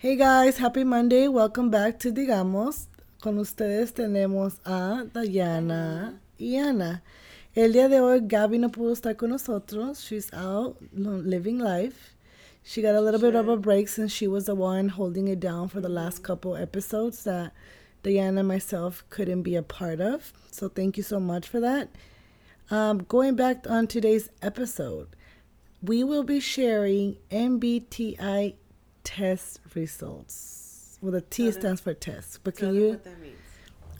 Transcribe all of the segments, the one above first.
Hey guys, happy Monday. Welcome back to Digamos. Con ustedes tenemos a Dayana y Ana. El día de hoy Gaby no pudo estar con nosotros. She's out living life. She got a little bit of a break since she was the one holding it down for the last couple episodes that Diana and myself couldn't be a part of. So thank you so much for that. Um, going back on today's episode, we will be sharing MBTI test results. Well, the T So stands for test, but can you? what that means.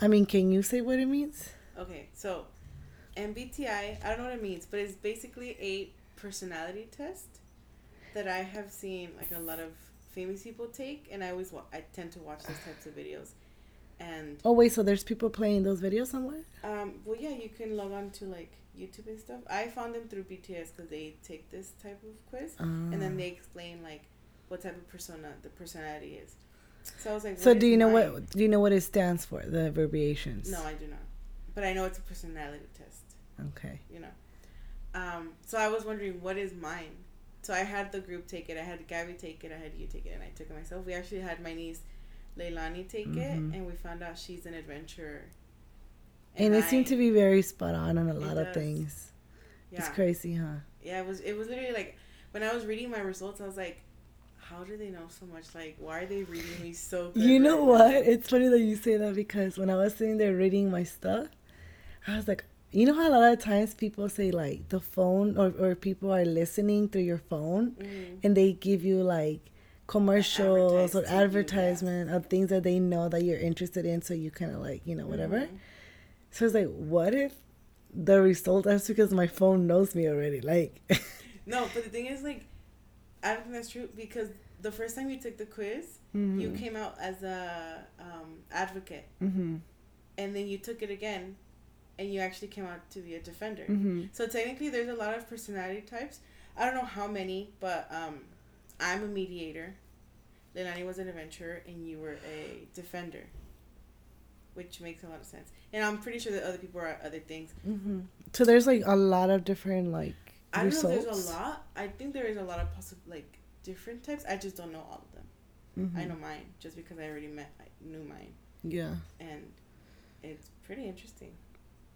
I mean, can you say what it means? Okay, so MBTI, I don't know what it means, but it's basically a personality test that I have seen like a lot of famous people take, and I always wa- I tend to watch those types of videos. And Oh wait, so there's people playing those videos somewhere? um, well, yeah, you can log on to like YouTube and stuff. I found them through BTS because they take this type of quiz, and then Ah. they explain like what type of persona the personality is. So I was like, So do you know mine? what? Do you know what it stands for? The abbreviations. No, I do not. But I know it's a personality test. Okay. you know. Um, so I was wondering what is mine. So I had the group take it. I had Gabby take it. I had you take it, and I took it myself. We actually had my niece Leilani take Mhm. it, and we found out she's an adventurer. And, it I- seemed to be very spot on on a lot of things. yeah, It's crazy, huh? yeah. It was it was literally like when I was reading my results, I was like, how do they know so much? Like, why are they reading me so? Good You know right what? now? It's funny that you say that because when I was sitting there reading my stuff, I was like, you know how a lot of times people say like the phone or, or people are listening through your phone Mhm. and they give you like commercials or Advertise to you, yeah. of things that they know that you're interested in so you kind of like you know whatever Mhm. so it's like what if the result that's because my phone knows me already like No, but the thing is, like, I don't think that's true because the first time you took the quiz, you came out as a um, advocate, mm-hmm. and then you took it again, and you actually came out to be a defender. Mm-hmm. So technically, there's a lot of personality types. I don't know how many, but um, I'm a mediator. Leilani was an adventurer, and you were a defender, which makes a lot of sense. And I'm pretty sure that other people are other things. Mm-hmm. so there's like a lot of different like I don't know if there's a lot. I think there is a lot of possible like different types. I just don't know all of them. Mhm. I know mine just because I already met. I knew mine, yeah and it's pretty interesting.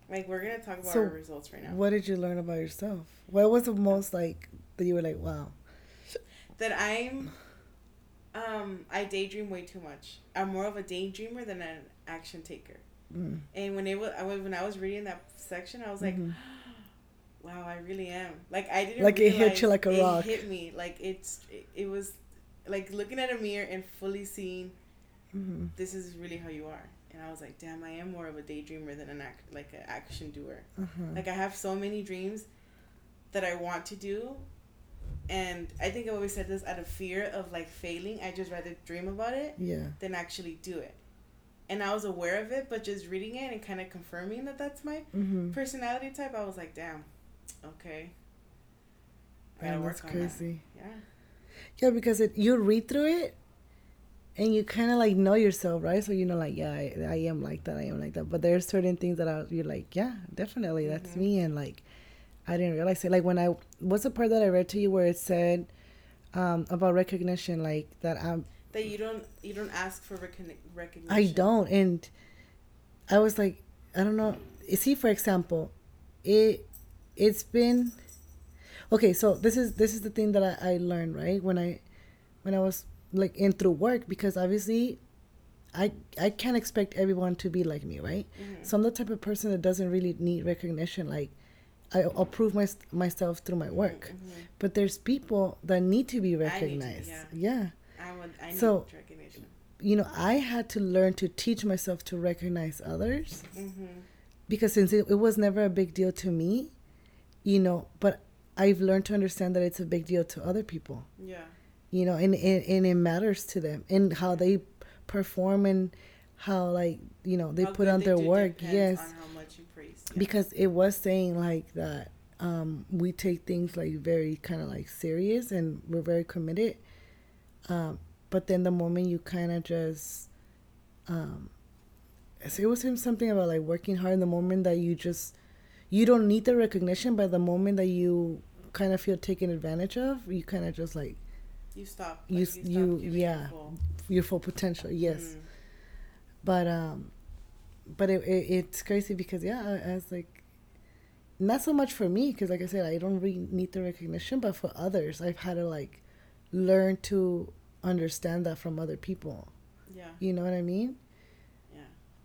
Like we're gonna talk about So, our results right now. what did you learn about yourself what was the most like that you were like wow that I'm um I daydream way too much. I'm more of a daydreamer than an action taker. mm. And when it was I was- when I was reading that section, I was like, Mhm. Wow, I really am. Like I didn't Like, it hit you like a it rock. hit me like it's it, it was like looking at a mirror and fully seeing Mhm. this is really how you are. And I was like, damn, I am more of a daydreamer than an act like an action doer. Uh-huh. Like I have so many dreams that I want to do, and I think I always said this out of fear of like failing. I just rather dream about it yeah than actually do it. And I was aware of it, but just reading it and kind of confirming that that's my mm-hmm. personality type, I was like, damn, okay. I work that's on that. Yeah. Yeah, because it you read through it and you kind of like know yourself, right? So you know, like, yeah, I, I am like that, I am like that. But there's certain things that are you're like, yeah, definitely, that's Mhm. me. And like, I didn't realize it. Like when I what's the part that I read to you where it said um, about recognition, like that I'm That you don't you don't ask for recogni- recognition. I don't, and I was like, I don't know. See, for example, it it's been okay. So this is this is the thing that I, I learned right when I when I was like in through work because obviously I I can't expect everyone to be like me, right? Mhm. So I'm the type of person that doesn't really need recognition. Like I approve my, myself through my work, Mhm. but there's people that need to be to, recognized. yeah. yeah I would. I need So- recognition. you know, I had to learn to teach myself to recognize others Mm-hmm. because since it, it was never a big deal to me, you know, but I've learned to understand that it's a big deal to other people, Yeah. you know, and, and, and it matters to them and how they perform and how, like, you know, they How put on they their work. Yes. On how much you praise. Yeah. Because it was saying, like, that um, we take things, like, very kind of, like, serious and we're very committed. Um, but then the moment you kind of just um so it was him something about like working hard in the moment that you just you don't need the recognition but the moment that you kind of feel taken advantage of you kind of just like you stop. you like, you, stop giving yeah full- your full potential. Yes, Mm. but um, but it, it it's crazy because yeah, I, I was like, not so much for me because like I said, I don't really need the recognition, but for others, I've had to like learn to understand that from other people. Yeah. You know what I mean? Yeah.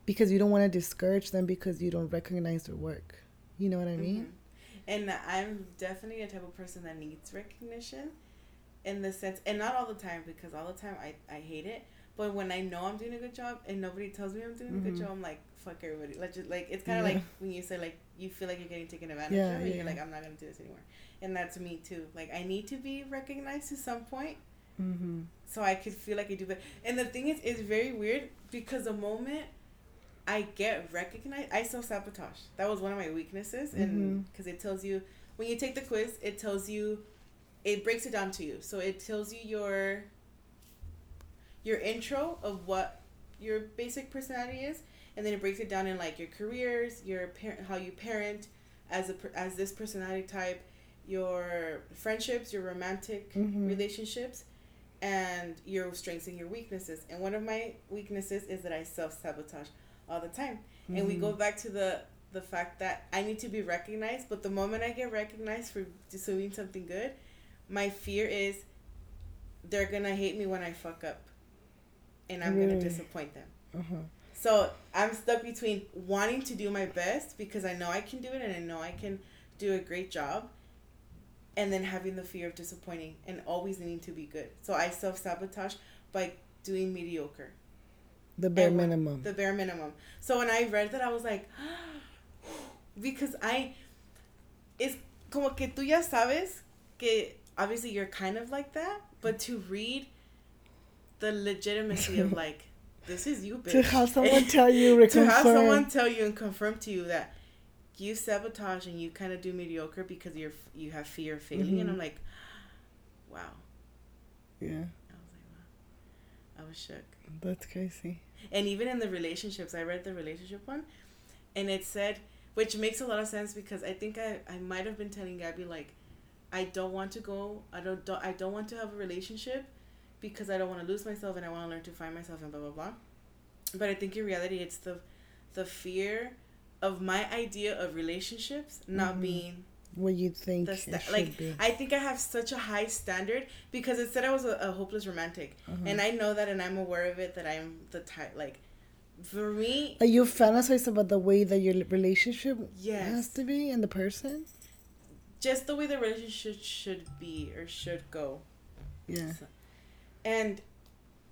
Because you don't want to discourage them because you don't recognize their work. You know what I mean? Mhm. And I'm definitely a type of person that needs recognition in the sense, and not all the time because all the time I, I hate it. But when I know I'm doing a good job and nobody tells me I'm doing a good Mhm. job, I'm like, fuck everybody. Like, just, like it's kind of Yeah. like when you say, like, you feel like you're getting taken advantage Yeah, of, and yeah, you're like, I'm not going to do this anymore. And that's me too. Like, I need to be recognized to some point Mm-hmm. so I could feel like I do better. And the thing is, it's very weird because the moment I get recognized, I self sabotage. That was one of my weaknesses, and Mhm. because it tells you when you take the quiz, it tells you, it breaks it down to you. So it tells you your your intro of what your basic personality is, and then it breaks it down in like your careers, your parent, how you parent, as a as this personality type, your friendships, your romantic Mhm. relationships, and your strengths and your weaknesses. And one of my weaknesses is that I self sabotage all the time. And we go back to the the fact that I need to be recognized, but the moment I get recognized for doing something good, my fear is they're gonna hate me when I fuck up, and I'm gonna disappoint them. Uh-huh. So I'm stuck between wanting to do my best because I know I can do it and I know I can do a great job, and then having the fear of disappointing and always needing to be good. So I self sabotage by doing mediocre, The bare And minimum. the bare minimum. So when I read that, I was like, because I, it's como que tú ya sabes que obviously you're kind of like that, but to read the legitimacy of like, this is you, bitch. to have someone tell you, to have someone tell you and confirm to you that you sabotage and you kind of do mediocre because you're you have fear of failing, and Mhm. I'm like, wow. Yeah, I was like, wow. I was shook. that's crazy. And even in the relationships, I read the relationship one, and it said, which makes a lot of sense because I think I, I might have been telling Gabby like, I don't want to go, I don't, don't I don't want to have a relationship, because I don't want to lose myself and I want to learn to find myself and blah blah blah. But I think in reality, it's the, the fear, of my idea of relationships not Mhm. being What you think sta- like be. I think I have such a high standard because it said I was a, a hopeless romantic, Uh-huh. and I know that, and I'm aware of it that I'm the type like, for me, Like you fantasize about the way that your relationship Yes. has to be and the person. just the way the relationship should be or should go, Yeah. and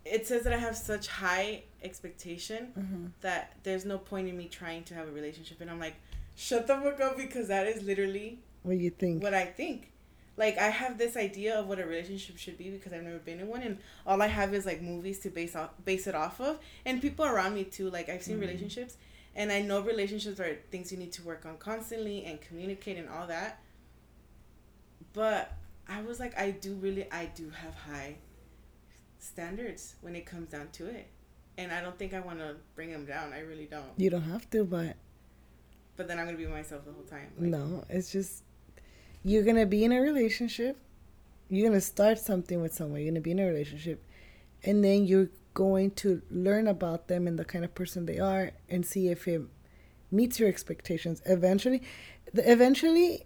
it says that I have such high expectation Uh-huh. that there's no point in me trying to have a relationship, and I'm like, shut the fuck up because that is literally What you think? what I think. Like I have this idea of what a relationship should be because I've never been in one, and all I have is like movies to base off base it off of, and people around me too. Like I've seen Mhm. relationships, and I know relationships are things you need to work on constantly and communicate and all that. But I was like, I do really, I do have high standards when it comes down to it, and I don't think I want to bring them down. I really don't. You don't have to, but But then I'm gonna be myself the whole time. Like, no, it's just you're gonna be in a relationship. You're gonna start something with someone. You're gonna be in a relationship, and then you're going to learn about them and the kind of person they are, and see if it meets your expectations. Eventually, the, eventually,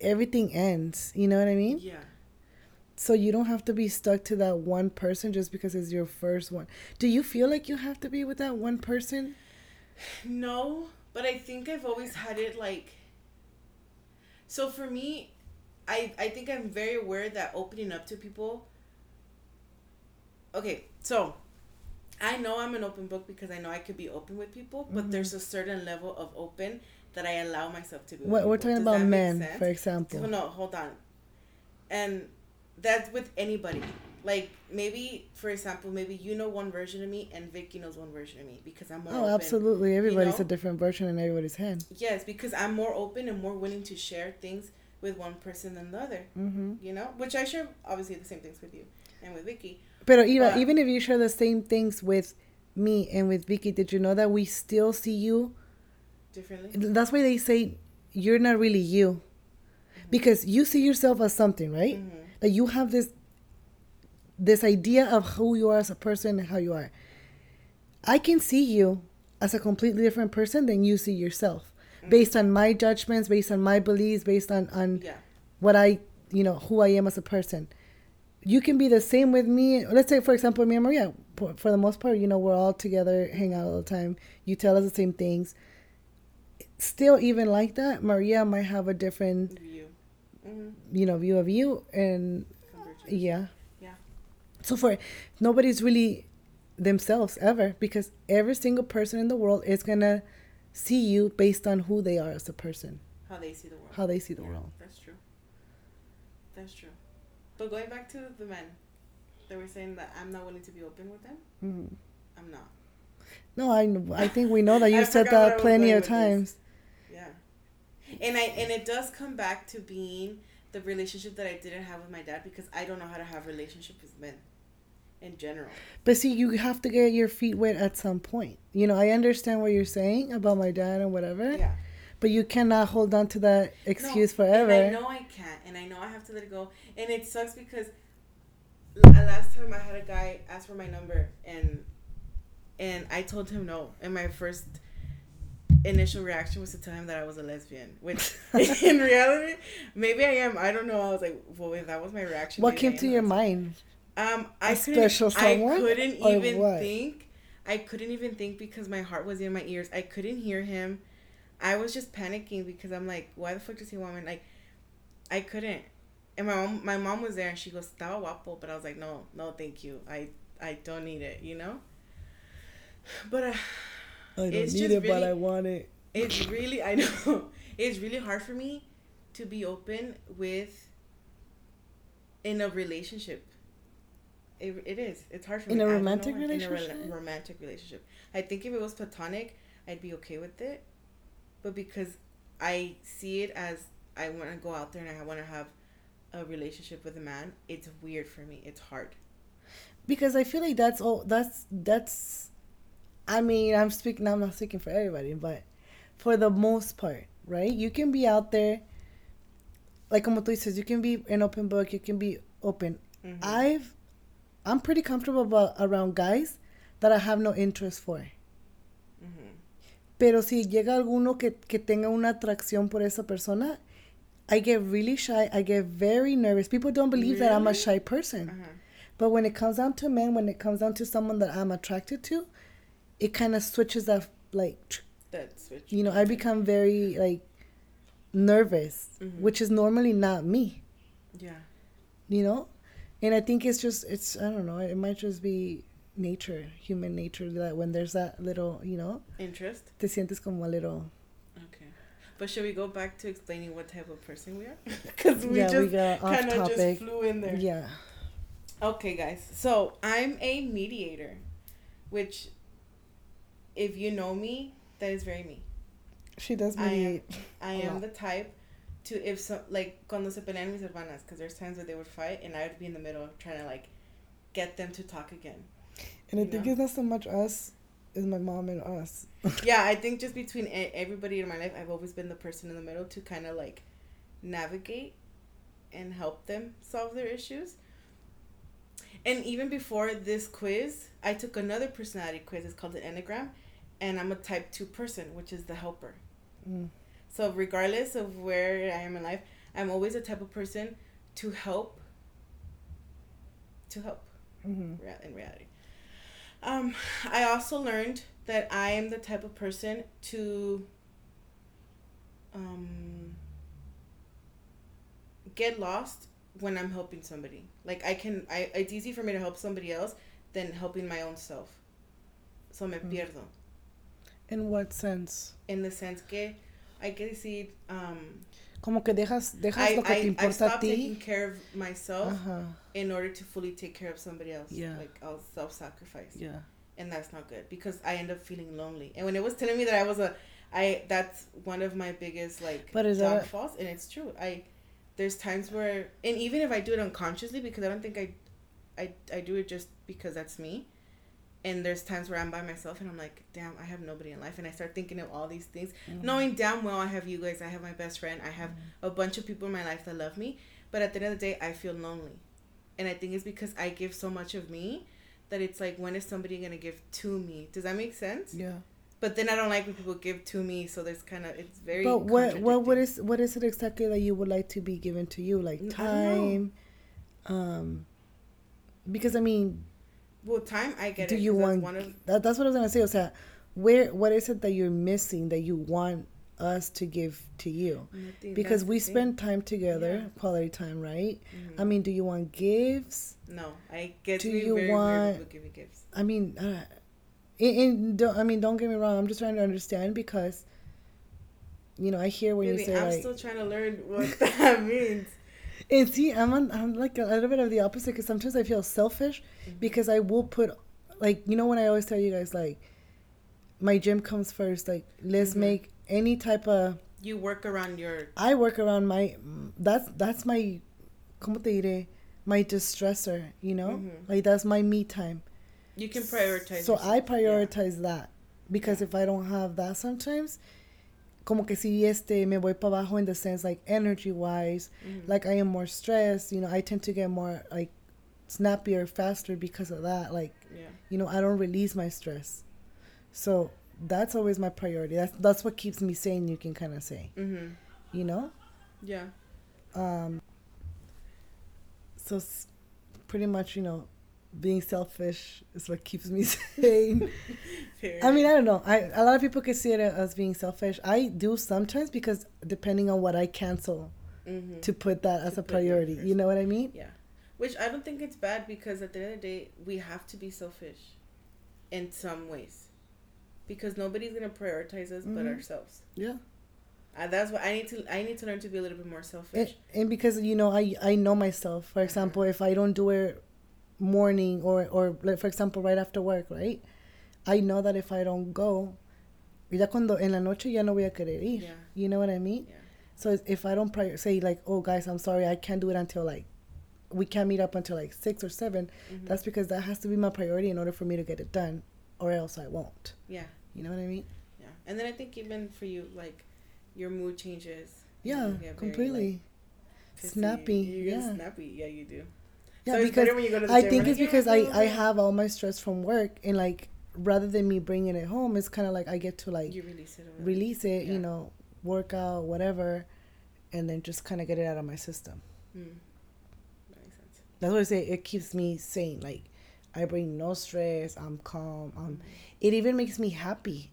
everything ends. You know what I mean? Yeah. So you don't have to be stuck to that one person just because it's your first one. Do you feel like you have to be with that one person? No, but I think I've always had it like. So for me, I I think I'm very aware that opening up to people. Okay, so I know I'm an open book because I know I could be open with people, but Mhm. there's a certain level of open that I allow myself to be. What we're people. talking Does about men, for example. So, no, hold on. And that's with anybody. Like maybe, for example, maybe you know one version of me and Vicky knows one version of me because I'm more Oh, open. absolutely. Everybody's know? a different version in everybody's head. Yes, because I'm more open and more willing to share things with one person than the other. Mm-hmm. You know, which I share obviously the same things with you and with Vicky. But even But- even if you share the same things with me and with Vicky, did you know that we still see you? Differently. That's why they say you're not really you, because you see yourself as something, right? Mhm. Like you have this this idea of who you are as a person and how you are. I can see you as a completely different person than you see yourself, Mm-hmm. based on my judgments, based on my beliefs, based on on Yeah. what I, you know, who I am as a person. You can be the same with me. Let's say, for example, me and Maria. For for the most part, you know, we're all together, hang out all the time. You tell us the same things. Still, even like that, Maria might have a different, View. Mm-hmm. you know, view of you, and yeah. Yeah. So for nobody's really themselves ever because every single person in the world is gonna see you based on who they are as a person, How they see the world. how they see the Yeah, world. That's true. That's true. But going back to the men, they were saying that I'm not willing to be open with them. Mhm. I'm not. No, I I think we know that I you said forgot where I that plenty of with this. times. Yeah. And I and it does come back to being the relationship that I didn't have with my dad because I don't know how to have relationship with men in general. But see, you have to get your feet wet at some point. You know, I understand what you're saying about my dad and whatever, Yeah. but you cannot hold on to that excuse No, forever. And I know I can't, and I know I have to let it go. And it sucks because uh, last time I had a guy ask for my number, and and I told him no. And my first initial reaction was to tell him that I was a lesbian, which in reality, maybe I am. I don't know. I was like, well, if that was my reaction. what came I to your lesbian. mind? Um, I A couldn't, special someone? I couldn't even what? think. I couldn't even think because my heart was in my ears. I couldn't hear him. I was just panicking because I'm like, why the fuck does he want me? Like, I couldn't. And my mom, my mom was there, and she goes, "Estaba guapo," but I was like, no, no, thank you. I, I don't need it, you know. But uh, I don't need it, but I want it. it's really I know it's really hard for me to be open with in a relationship. It, it is. It's hard for In me. a I don't know romantic why. In a relationship? romantic relationship. I think if it was platonic, I'd be okay with it. But because I see it as I want to go out there and I want to have a relationship with a man, it's weird for me. It's hard. because I feel like that's all that's that's I mean, I'm speaking I'm not speaking for everybody, but for the most part, right? You can be out there like como tú dices, you can be an open book, you can be open. Mhm. I've I'm pretty comfortable about, around guys that I have no interest for. Pero si llega alguno que, que tenga una atracción por esa persona, I get really shy. I get very nervous. People don't believe that I'm a shy person. Uh-huh. But when it comes down to men, when it comes down to someone that I'm attracted to, it kind of switches that like tr- That's you know, I become very like nervous, Mhm. which is normally not me, Yeah. you know? And I think it's just it's I don't know, it might just be nature, human nature that when there's that little, you know, Interest. te sientes como a little Okay. But should we go back to explaining what type of person we are? Because we yeah, just kind of just flew in there. Yeah. Okay, guys. So I'm a mediator, which, if you know me, that is very me. She does I am- mediate. I am the type to if so like cuando se pelean mis hermanas, because there's times where they would fight and I would be in the middle trying to like get them to talk again. And I think know? it's not so much us, it's my mom and us. yeah, I think just between everybody in my life, I've always been the person in the middle to kind of like navigate and help them solve their issues. And even before this quiz, I took another personality quiz. It's called the Enneagram, and I'm a type 2 person, which is the helper. Mm. So, regardless of where I am in life, I'm always the type of person to help. To help hmm in reality. Um, I also learned that I am the type of person to um, get lost when I'm helping somebody. Like I can, I it's easy for me to help somebody else than helping my own self. So me Mm. pierdo In what sense? in the sense que hay que decir um, Como que dejas, dejas I, lo que te I, I importa a stopped taking ti. care of myself Ajá. in order to fully take care of somebody else. Yeah. Like I'll self-sacrifice. Yeah. and that's not good because I end up feeling lonely. And when it was telling me that I was a, I that's one of my biggest like But is that downfalls, and it's true. I there's times where, and even if I do it unconsciously, because I don't think I, I I do it just because that's me. And there's times where I'm by myself and I'm like, damn, I have nobody in life, and I start thinking of all these things, Mm-hmm. knowing damn well I have you guys, I have my best friend, I have a bunch of people in my life that love me, but at the end of the day, I feel lonely. and I think it's because I give so much of me that it's like when is somebody gonna give to me? Does that make sense? Yeah. But then I don't like when people give to me, so there's kind of it's very. But what what what is what is it exactly that you would like to be given to you? Like know. time, um, because I mean, Well, time I get do it. you that's want one of that, that's what I was gonna say. O sea, where what is it that you're missing that you want us to give to you? Because we spend time together, Yeah. quality time, right? Mhm. I mean, do you want gifts? No, I get Do you very want- giving gifts. I mean, uh, and, I mean, don't get me wrong. I'm just trying to understand because, you know, I hear when Baby, you say I'm like, still trying to learn what that means. And see, I'm on, I'm like a little bit of the opposite because sometimes I feel selfish Mm-hmm. because I will put, like, you know, when I always tell you guys, like, my gym comes first. Like, let's Mhm. make any type of. You work around your. I work around my. That's that's my, como te diré, my distressor. You know, Mhm. like that's my me time. You can prioritize. So I yourself, yeah. prioritize that because Yeah. if I don't have that sometimes, como que si este me voy para abajo in the sense like energy wise, Mhm. like I am more stressed. You know, I tend to get more like snappier faster because of that. Like Yeah. you know, I don't release my stress. So that's always my priority. That's that's what keeps me sane. You can kind of say, Mhm. you know. Yeah. Um. So s- pretty much, you know, being selfish is what keeps me sane. I mean, I don't know. I a lot of people can see it as being selfish. I do sometimes because depending on what I cancel Mhm. to put that as To a put you priority. You know what I mean? Yeah. Which I don't think it's bad because at the end of the day, we have to be selfish in some ways. Because nobody's gonna prioritize us but Mhm. ourselves. Yeah. Uh, that's what I need to. I need to learn to be a little bit more And, selfish. and because you know, I I know myself. For example, if I don't do it morning or or like for example right after work, right? I know that if I don't go, ya cuando en la noche ya no voy a querer ir. Yeah. You know what I mean? Yeah. So if I don't prior- say like, oh guys, I'm sorry, I can't do it until like, we can't meet up until like six or 7 Mhm. That's because that has to be my priority in order for me to get it done, or else I won't. Yeah. You know what I mean? Yeah. And then I think even for you, like, your mood changes. Yeah, get very, completely. like. Snappy, You yeah. snappy. Yeah, you do. Yeah, so because when you go to the I think it's because I, I have all my stress from work and like rather than me bringing it home, it's kind of like I get to like you release it. release it, Yeah. you know, work out, whatever, and then just kind of get it out of my system. Mm. That makes sense. That's what I say. It keeps me sane. Like I bring no stress. I'm calm. Mm-hmm. Um, it even makes me happy.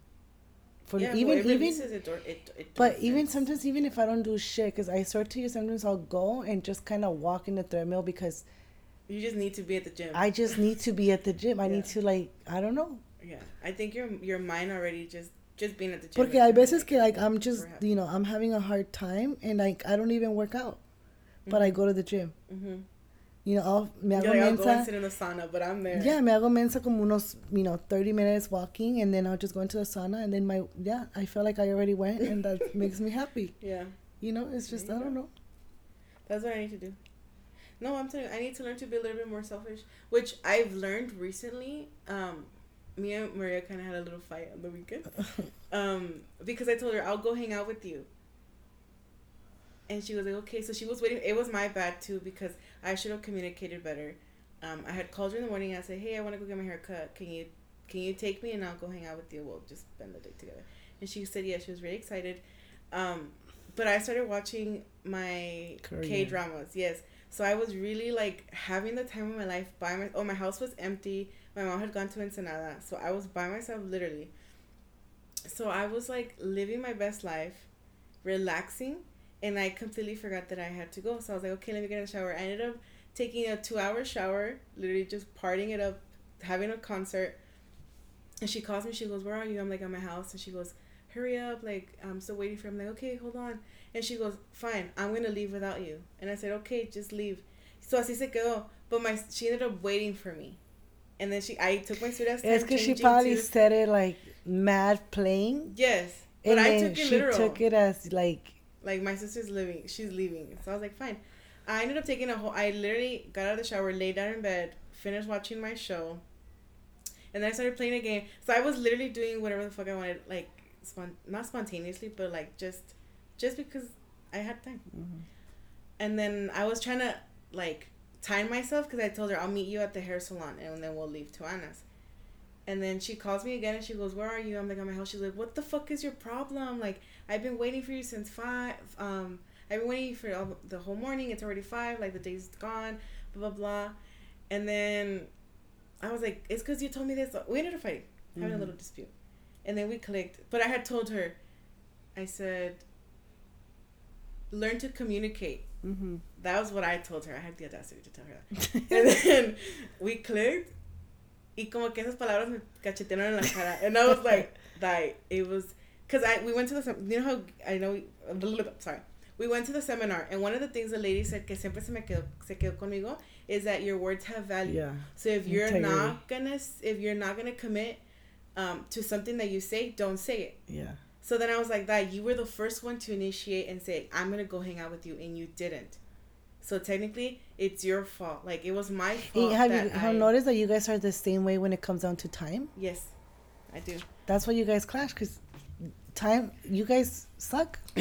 For yeah, even well, it even it, or it, it But even sometimes, even if I don't do shit, because I swear to you, sometimes I'll go and just kind of walk in the treadmill because you just need to be at the gym. I just need to be at the gym. I Yeah. need to like, I don't know. yeah, I think your your mind already just just being at the gym. Porque hay kinda que like I'm just, you know, I'm having a hard time and like I don't even work out, but I go to the gym. Mhm. You know, I'll me hago like, I'll go and sit in the sauna, but I'm there. Yeah, me hago mensa como unos, you know, 30 minutes walking and then I'll just go into the sauna and then my, yeah, I feel like I already went and that makes me happy. Yeah, You know, it's just, I don't know. that's what I need to do. No, I'm telling you, I need to learn to be a little bit more selfish, which I've learned recently. Um, me and Maria kind of had a little fight on the weekend. um, because I told her I'll go hang out with you. And she was like, okay. So she was waiting. It was my bad too because I should have communicated better. Um, I had called her in the morning. and I said, hey, I want to go get my hair cut. Can you, can you take me and I'll go hang out with you. We'll just spend the day together. And she said, yeah. She was really excited. Um, but I started watching my K dramas. Yes. So I was really like having the time of my life by my. Oh, my house was empty. My mom had gone to Ensenada, so I was by myself literally. So I was like living my best life, relaxing, and I completely forgot that I had to go. So I was like, okay, let me get in the shower. I ended up taking a two-hour shower, literally just partying it up, having a concert. And she calls me. She goes, "Where are you?" I'm like, "At my house." And she goes, "Hurry up! Like I'm still waiting for." Him. I'm like, "Okay, hold on." And she goes, "Fine, I'm gonna leave without you." And I said, "Okay, just leave." So así se quedó. But my she ended up waiting for me, and then she I took my ass time. It's because she probably to- said it like mad playing. yes, but And I took it she literal. took it as like, like my sister's living she's leaving so i was like fine i ended up taking a whole i literally got out of the shower laid down in bed finished watching my show and then i started playing a game so i was literally doing whatever the fuck i wanted like spon- not spontaneously but like just just because i had time and then i was trying to like time myself because I told her I'll meet you at the hair salon and then we'll leave to Anna's. And then she calls me again and she goes, "Where are you?" I'm like, "I'm "At my house." She's like, "What the fuck is your problem? Like, I've been waiting for you since five. Um, I've been waiting for all the whole morning. It's already five. Like the day's gone. Blah blah blah." And then I was like, "It's because you told me this." We ended up fighting, having Mhm. a little dispute, and then we clicked. But I had told her, I said, "Learn to communicate." Mm-hmm. That was what I told her. I had the audacity to tell her that. And then we clicked. Y como que esas palabras me cachetearon en la cara. And I was like, like, it was. Because I we went to the. sem- You know how. I know. Little. Sorry. We went to the seminar. And one of the things the lady said que siempre se me quedó, se quedó conmigo is that your words have value. yeah. So if you're Integrity. not gonna if you're not gonna commit um, to something that you say, don't say it. Yeah. So then I was like, that you were the first one to initiate and say, I'm gonna go hang out with you, and you didn't. So technically, it's your fault. Like it was my fault. have that you have I- noticed that you guys are the same way when it comes down to time? Yes, I do. That's why you guys clash because time. You guys suck.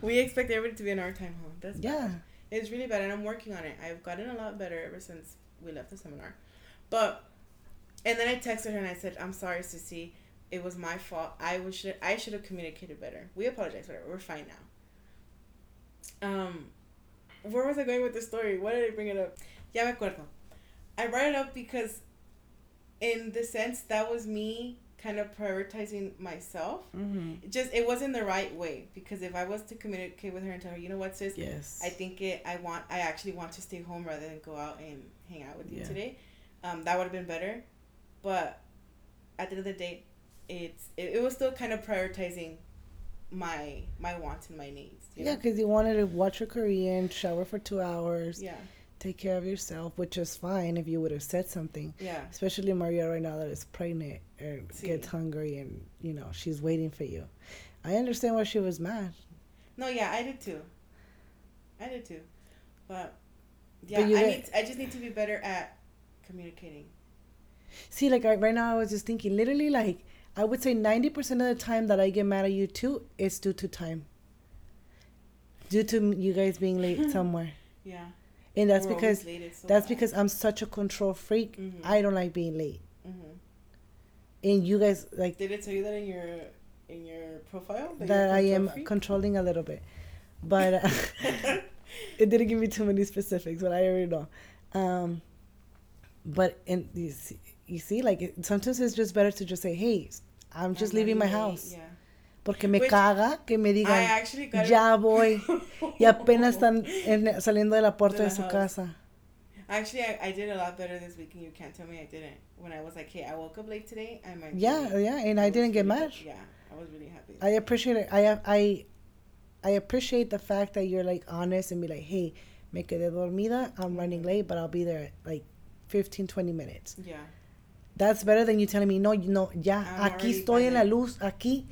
we expect everybody to be in our time home. That's bad. Yeah. It's really bad, and I'm working on it. I've gotten a lot better ever since we left the seminar. But, and then I texted her and I said, "I'm sorry, Sissy. It was my fault. I was should I should have communicated better. We apologize. Whatever. We're fine now." Um, where was I going with the story? Why did I bring it up? Ya me acuerdo. I brought it up because, in the sense, that was me kind of prioritizing myself. Mm-hmm. Just it wasn't the right way because if I was to communicate with her and tell her, you know what, sis, Yes. I think it. I want. I actually want to stay home rather than go out and hang out with you Yeah. today. Um, that would have been better, but at the end of the day, it's it, it was still kind of prioritizing my my wants and my needs. Yeah, because you wanted to watch your Korean, shower for two hours, Yeah. take care of yourself, which is fine if you would have said something. Yeah. Especially Maria right now that is pregnant and gets hungry and you know she's waiting for you. I understand why she was mad. No. Yeah. I did too. I did too, but yeah. But I need. I just need to be better at communicating. See, like right now, I was just thinking, literally, like I would say ninety percent of the time that I get mad at you too is due to time, due to you guys being late somewhere, Yeah. and that's We're because late, so that's bad. because I'm such a control freak. Mhm. I don't like being late, Mhm. and you guys like Did it tell you that in your in your profile that, a I am freak? controlling a little bit, but uh, it didn't give me too many specifics, but I already know. Um, but in you see, you see, like it, sometimes it's just better to just say, "Hey, I'm just I'm leaving my late, house," Yeah. porque me Which- caga que me I digan. actually got Ya voy. Y apenas están en- saliendo de la puerta De de su house. casa. Actually, I, I did a lot better this week, and you can't tell me I didn't. When I was like, "Hey, I woke up late today," I might. Yeah, late. yeah, and I was didn't get really- mad. Yeah, I was really happy. I appreciate it. I I I appreciate the fact that you're like honest and be like, "Hey, me quedé dormida. I'm running Mhm. late, but I'll be there at like 15 20 minutes." yeah. That's better than you telling me, "No, you no, ya, I'm aquí estoy en la luz, aquí."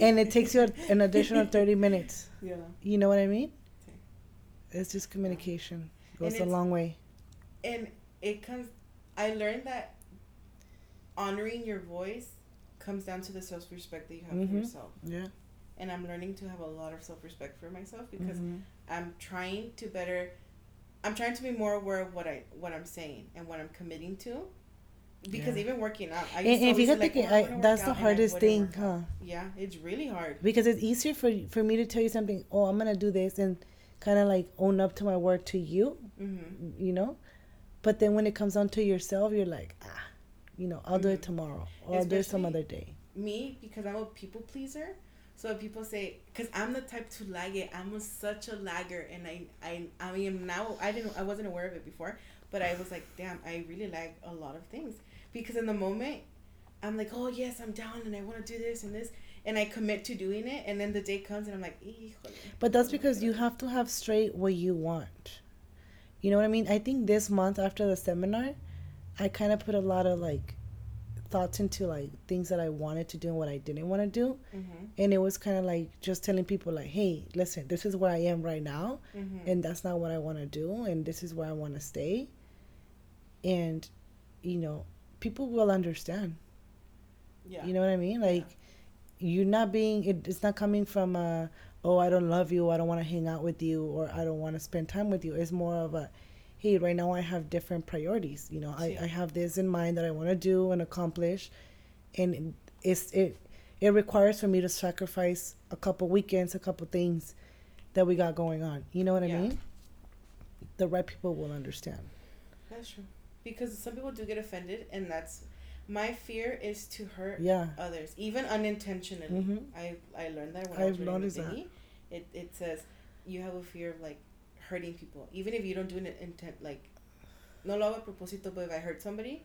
And it takes you an additional 30 minutes. Yeah. You know what I mean? Okay. It's just communication. And Goes a long way. And it comes. I learned that honoring your voice comes down to the self respect that you have Mhm. for yourself. Yeah. And I'm learning to have a lot of self respect for myself because Mhm. I'm trying to better I'm trying to be more aware of what I what I'm saying and what I'm committing to. Because Yeah. even working out, I And, used to and always fíjate like, "Oh, I, that's the and hardest thing, huh? Yeah, it's really hard. because it's easier for for me to tell you something oh i'm gonna do this and kind of like own up to my word to you hmm you know but then when it comes down to yourself you're like ah you know i'll do it Mhm. tomorrow or i'll do it some other day Me, because I'm a people pleaser. So people say, because I'm the type to lag it. I'm a, such a lagger, and I, I, I am now. I didn't. I wasn't aware of it before, but I was like, damn, I really lag a lot of things because in the moment, I'm like, oh yes, I'm down, and I want to do this and this, and I commit to doing it, and then the day comes, and I'm like, híjole. but that's because you have to have straight what you want you know what i mean i think this month after the seminar i kind of put a lot of like thoughts into like things that i wanted to do and what i didn't want to do Mm-hmm. and it was kind of like just telling people like hey listen this is where i am right now Mm-hmm. and that's not what I want to do, and this is where I want to stay. And, you know, people will understand. yeah. You know what I mean? Like, you're not being. It, it's not coming from a, oh, I don't love you, I don't want to hang out with you, or I don't want to spend time with you. It's more of a, hey, right now I have different priorities. You know, I, Yeah. I have this in mind that I want to do and accomplish, and it's it it requires for me to sacrifice a couple weekends, a couple things that we got going on. You know what I Yeah. mean? The right people will understand. That's true. Because some people do get offended, and that's my fear is to hurt Yeah. others, even unintentionally. Mhm. I I learned that when I was I've reading the that. It it says you have a fear of like hurting people, even if you don't do it intent like no lo hago a propósito, but if I hurt somebody,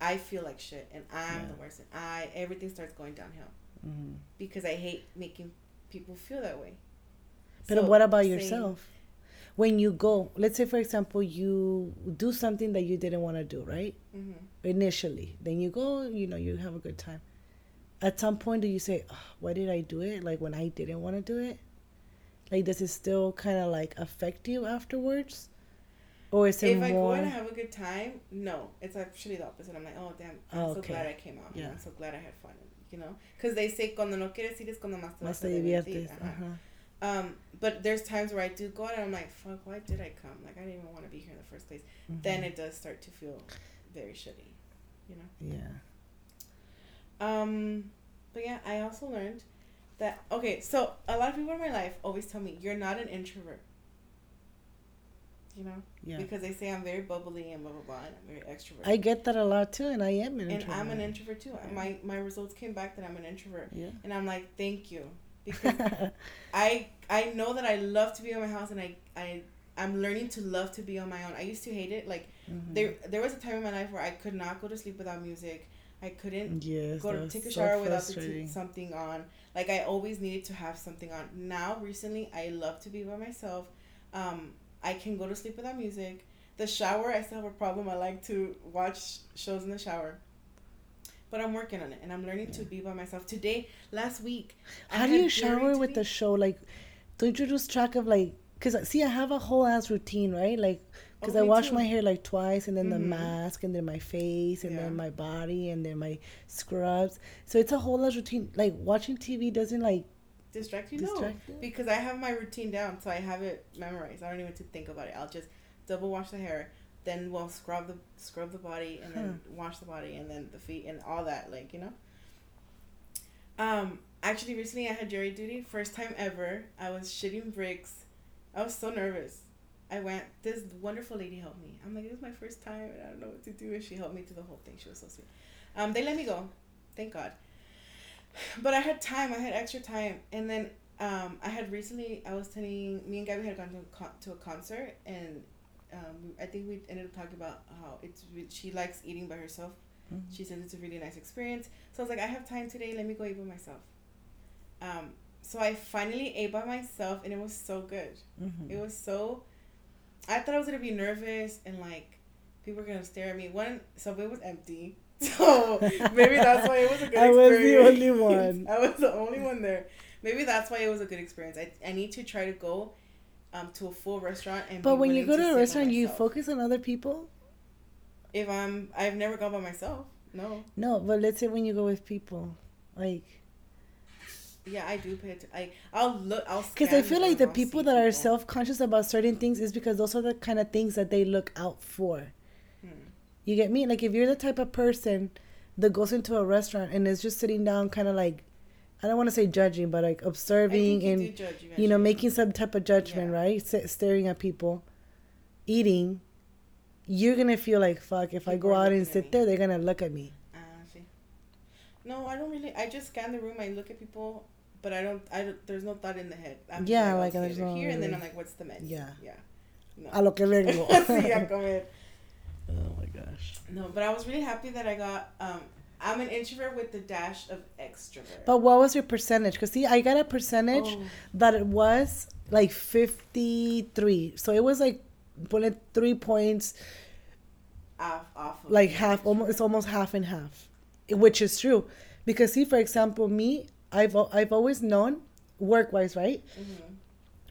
I feel like shit, and I'm Yeah. the worst, and I everything starts going downhill hmm because I hate making people feel that way. But So, what about saying- yourself? When you go, let's say for example, you do something that you didn't want to do, right? Mhm. Initially, then you go, you know, you have a good time. At some point, do you say, "Ugh, "Why did I do it?" Like when I didn't want to do it. Like, does it still kind of like affect you afterwards, or is it If I go more? and have a good time, no, it's actually the opposite. I'm like, oh damn, I'm Oh, so okay. glad I came out. Yeah. I'm so glad I had fun. You know, because they say cuando no quieres ir es cuando más te Más te a divertir. diviertes. Ajá. Ajá. Um, but there's times where I do go out and I'm like, fuck, why did I come? Like I didn't even want to be here in the first place. Then Mhm. it does start to feel very shitty. You know. yeah. Um, but yeah, I also learned that okay. So a lot of people in my life always tell me you're not an introvert. You know, Yeah. because they say I'm very bubbly and blah blah blah, and I'm very extrovert. I get that a lot too, and I am an and introvert. I'm an introvert too. Yeah. My my results came back that I'm an introvert, Yeah. and I'm like, thank you, because I I know that I love to be on my house, and I I I'm learning to love to be on my own. I used to hate it. Like Mhm. there there was a time in my life where I could not go to sleep without music. I couldn't Yes. go to take a so shower without the t- something on. Like I always needed to have something on. Now recently, I love to be by myself. Um, I can go to sleep without music. The shower, I still have a problem. I like to watch shows in the shower. But I'm working on it, and I'm learning to be by myself. Today, last week, How do you shower with the show? Like, don't you lose track of like? Cause see, I have a whole ass routine, right? Like, cause Oh, I wash too. my hair like twice, and then the Mhm. mask, and then my face, and Yeah. then my body, and then my scrubs. So it's a whole ass routine. Like watching TV doesn't like distract you? No, you. because I have my routine down, so I have it memorized. I don't even have to think about it. I'll just double wash the hair, then we'll scrub the scrub the body, and then wash the body, and then the feet, and all that. Like you know. Um. Actually, recently I had jury duty. First time ever. I was shitting bricks. I was so nervous. I went. This wonderful lady helped me. I'm like, this is my first time, and I don't know what to do. And she helped me through the whole thing. She was so sweet. Um. They let me go. Thank God. But I had time. I had extra time, and then um, I had recently. I was telling me and Gabby had gone to a, con- to a concert, and um, I think we ended up talking about how it's she likes eating by herself. Mhm. She says it's a really nice experience. So I was like, I have time today. Let me go eat by myself. Um, so I finally ate by myself, and it was so good. Mhm. It was so. I thought I was gonna be nervous and like people were gonna stare at me. One subway was empty, so maybe that's why it was a good I was the experience. only one. I was the only one there. Maybe that's why it was a good experience. I, I need to try to go um, to a full restaurant and. But when you go to sit a restaurant, you focus on other people. If I'm, I've never gone by myself. No. No, but let's say when you go with people, like, Yeah, I do pay. I I'll look. I'll. because I feel like the I'll people that are self conscious about certain things is because those are the kind of things that they look out for. Hmm. You get me? Like if you're the type of person that goes into a restaurant and is just sitting down, kind of like, I don't want to say judging, but like observing you and judge you know making some type of judgment, Yeah. right? S- staring at people, eating. You're gonna feel like fuck. If I go out and sit there, they're gonna look at me. Ah, see. No, I don't really. I just scan the room. I look at people, but I don't. I don't, there's no thought in the head. I'm just Yeah, like, okay, there's no here, and then I'm like, what's the menu? Yeah. Yeah. No. A lo que vengo. sí, a comer. oh my gosh. No, but I was really happy that I got. Um, I'm an introvert with the dash of extrovert. But what was your percentage? Because see, I got a percentage Oh, that it was like 53. So it was like bullet three points, off, off. Of like half, almost, it's almost half and half, which is true. Because see, for example, me, I've, I've always known work wise, right? Mhm.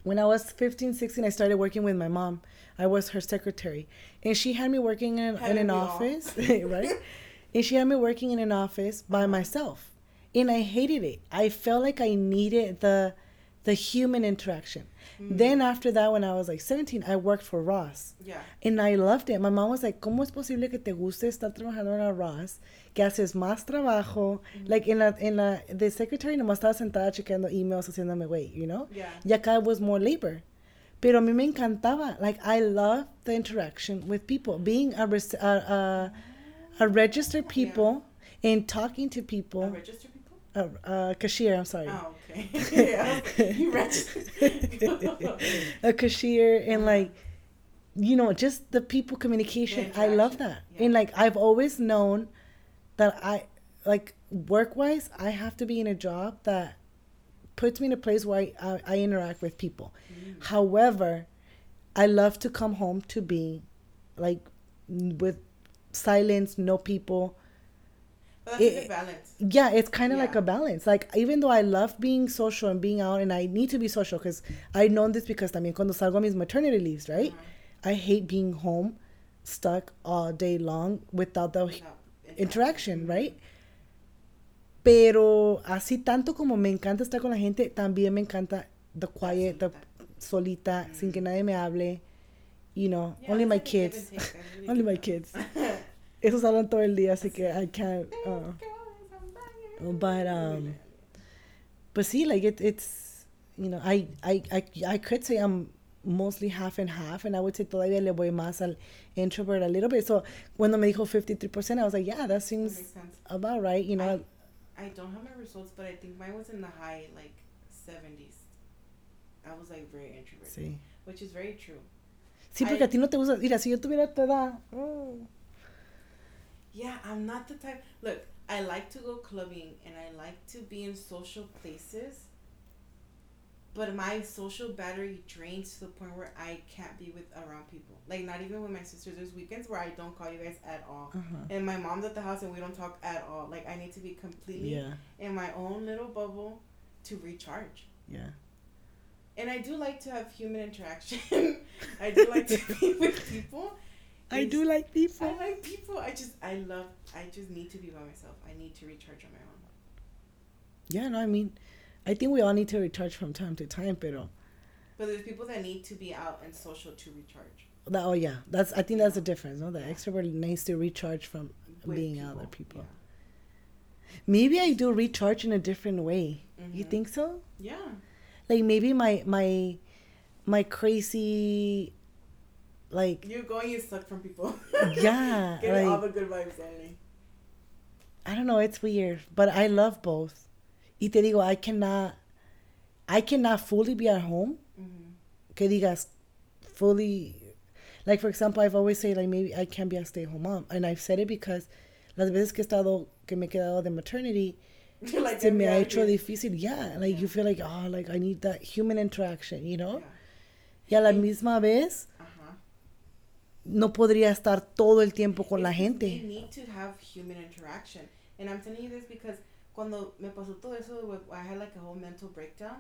When I was 15, 16, I started working with my mom. I was her secretary. And she had me working in, in an office, right? And she had me working in an office by myself. And I hated it. I felt like I needed the the human interaction. Mm. Then after that, when I was like 17, I worked for Ross. Yeah. And I loved it. My mom was like, ¿Cómo es posible que te guste estar trabajando en Ross? Que haces más trabajo. Mm-hmm. Like, in la, en la, the secretary nomás estaba sentada chequeando emails, haciéndome wait, you know? Yeah. Y acá was more labor. Pero a mí me encantaba. Like, I love the interaction with people. Being a, a, a, a registered people and talking to A people. people? A, a cashier, I'm sorry. Oh, okay. yeah. you register. a cashier and like you know just the people communication i love that yeah. and like i've always known that i like work wise i have to be in a job that puts me in a place where i, I, I interact with people Mm. however i love to come home to be like with silence no people. But that's It- yeah it's kind of like a balance. Like even though i love being social and being out and i need to be social because i know this because también cuando salgo mis maternity leaves right? Uh-huh. I hate being home stuck all day long without the Without interaction. right? Pero así tanto como me encanta estar con la gente también me encanta the quiet the solita sin que mm. nadie me hable you know Yeah, only my like a give kids. I really only my kids esos hablan todo el día así que i can't uh, but um but see like it, it's you know I, I i i could say i'm mostly half and half and i would say todavía le voy más al introvert a little bit so cuando me dijo 53% i was like yeah that That seems sense. about right you know I don't have my results, but I think mine was in the high like seventies. I was like very introverted, sí which is very true. Sí porque I- a ti no te gusta mira si yo tuviera tu edad mm, Yeah, I'm not the type. Look, I like to go clubbing and I like to be in social places, but my social battery drains to the point where I can't be with around people. Like not even with my sisters. There's weekends where I don't call you guys at all, uh-huh. and my mom's at the house and we don't talk at all. Like I need to be completely yeah in my own little bubble to recharge. yeah And I do like to have human interaction. I do like to be with people. i do like people I like people. I just I love. I just need to be by myself. I need to recharge on my own. yeah no i mean i think we all need to recharge from time to time pero But there's people that need to be out and social to recharge. that, oh yeah that's i think that's the difference no the extrovert needs to recharge from with being out with people Yeah. maybe i do recharge in a different way you Mhm. think so Yeah. Like maybe my my my crazy like You're going. You suck from people. yeah Getting all the good vibes only. i don't know it's weird but i love both y te digo i cannot i cannot fully be at home Mm-hmm. que digas fully like for example i've always said like maybe i can't be a stay-at-home mom and i've said it because las veces que he estado que me he quedado de maternity like se me ha hecho difícil yeah like you feel like oh like i need that human interaction you know Yeah. y a la misma vez no podría estar todo el tiempo con la gente. We need to have human interaction. And I'm telling you this because cuando me pasó todo eso, I had like a whole mental breakdown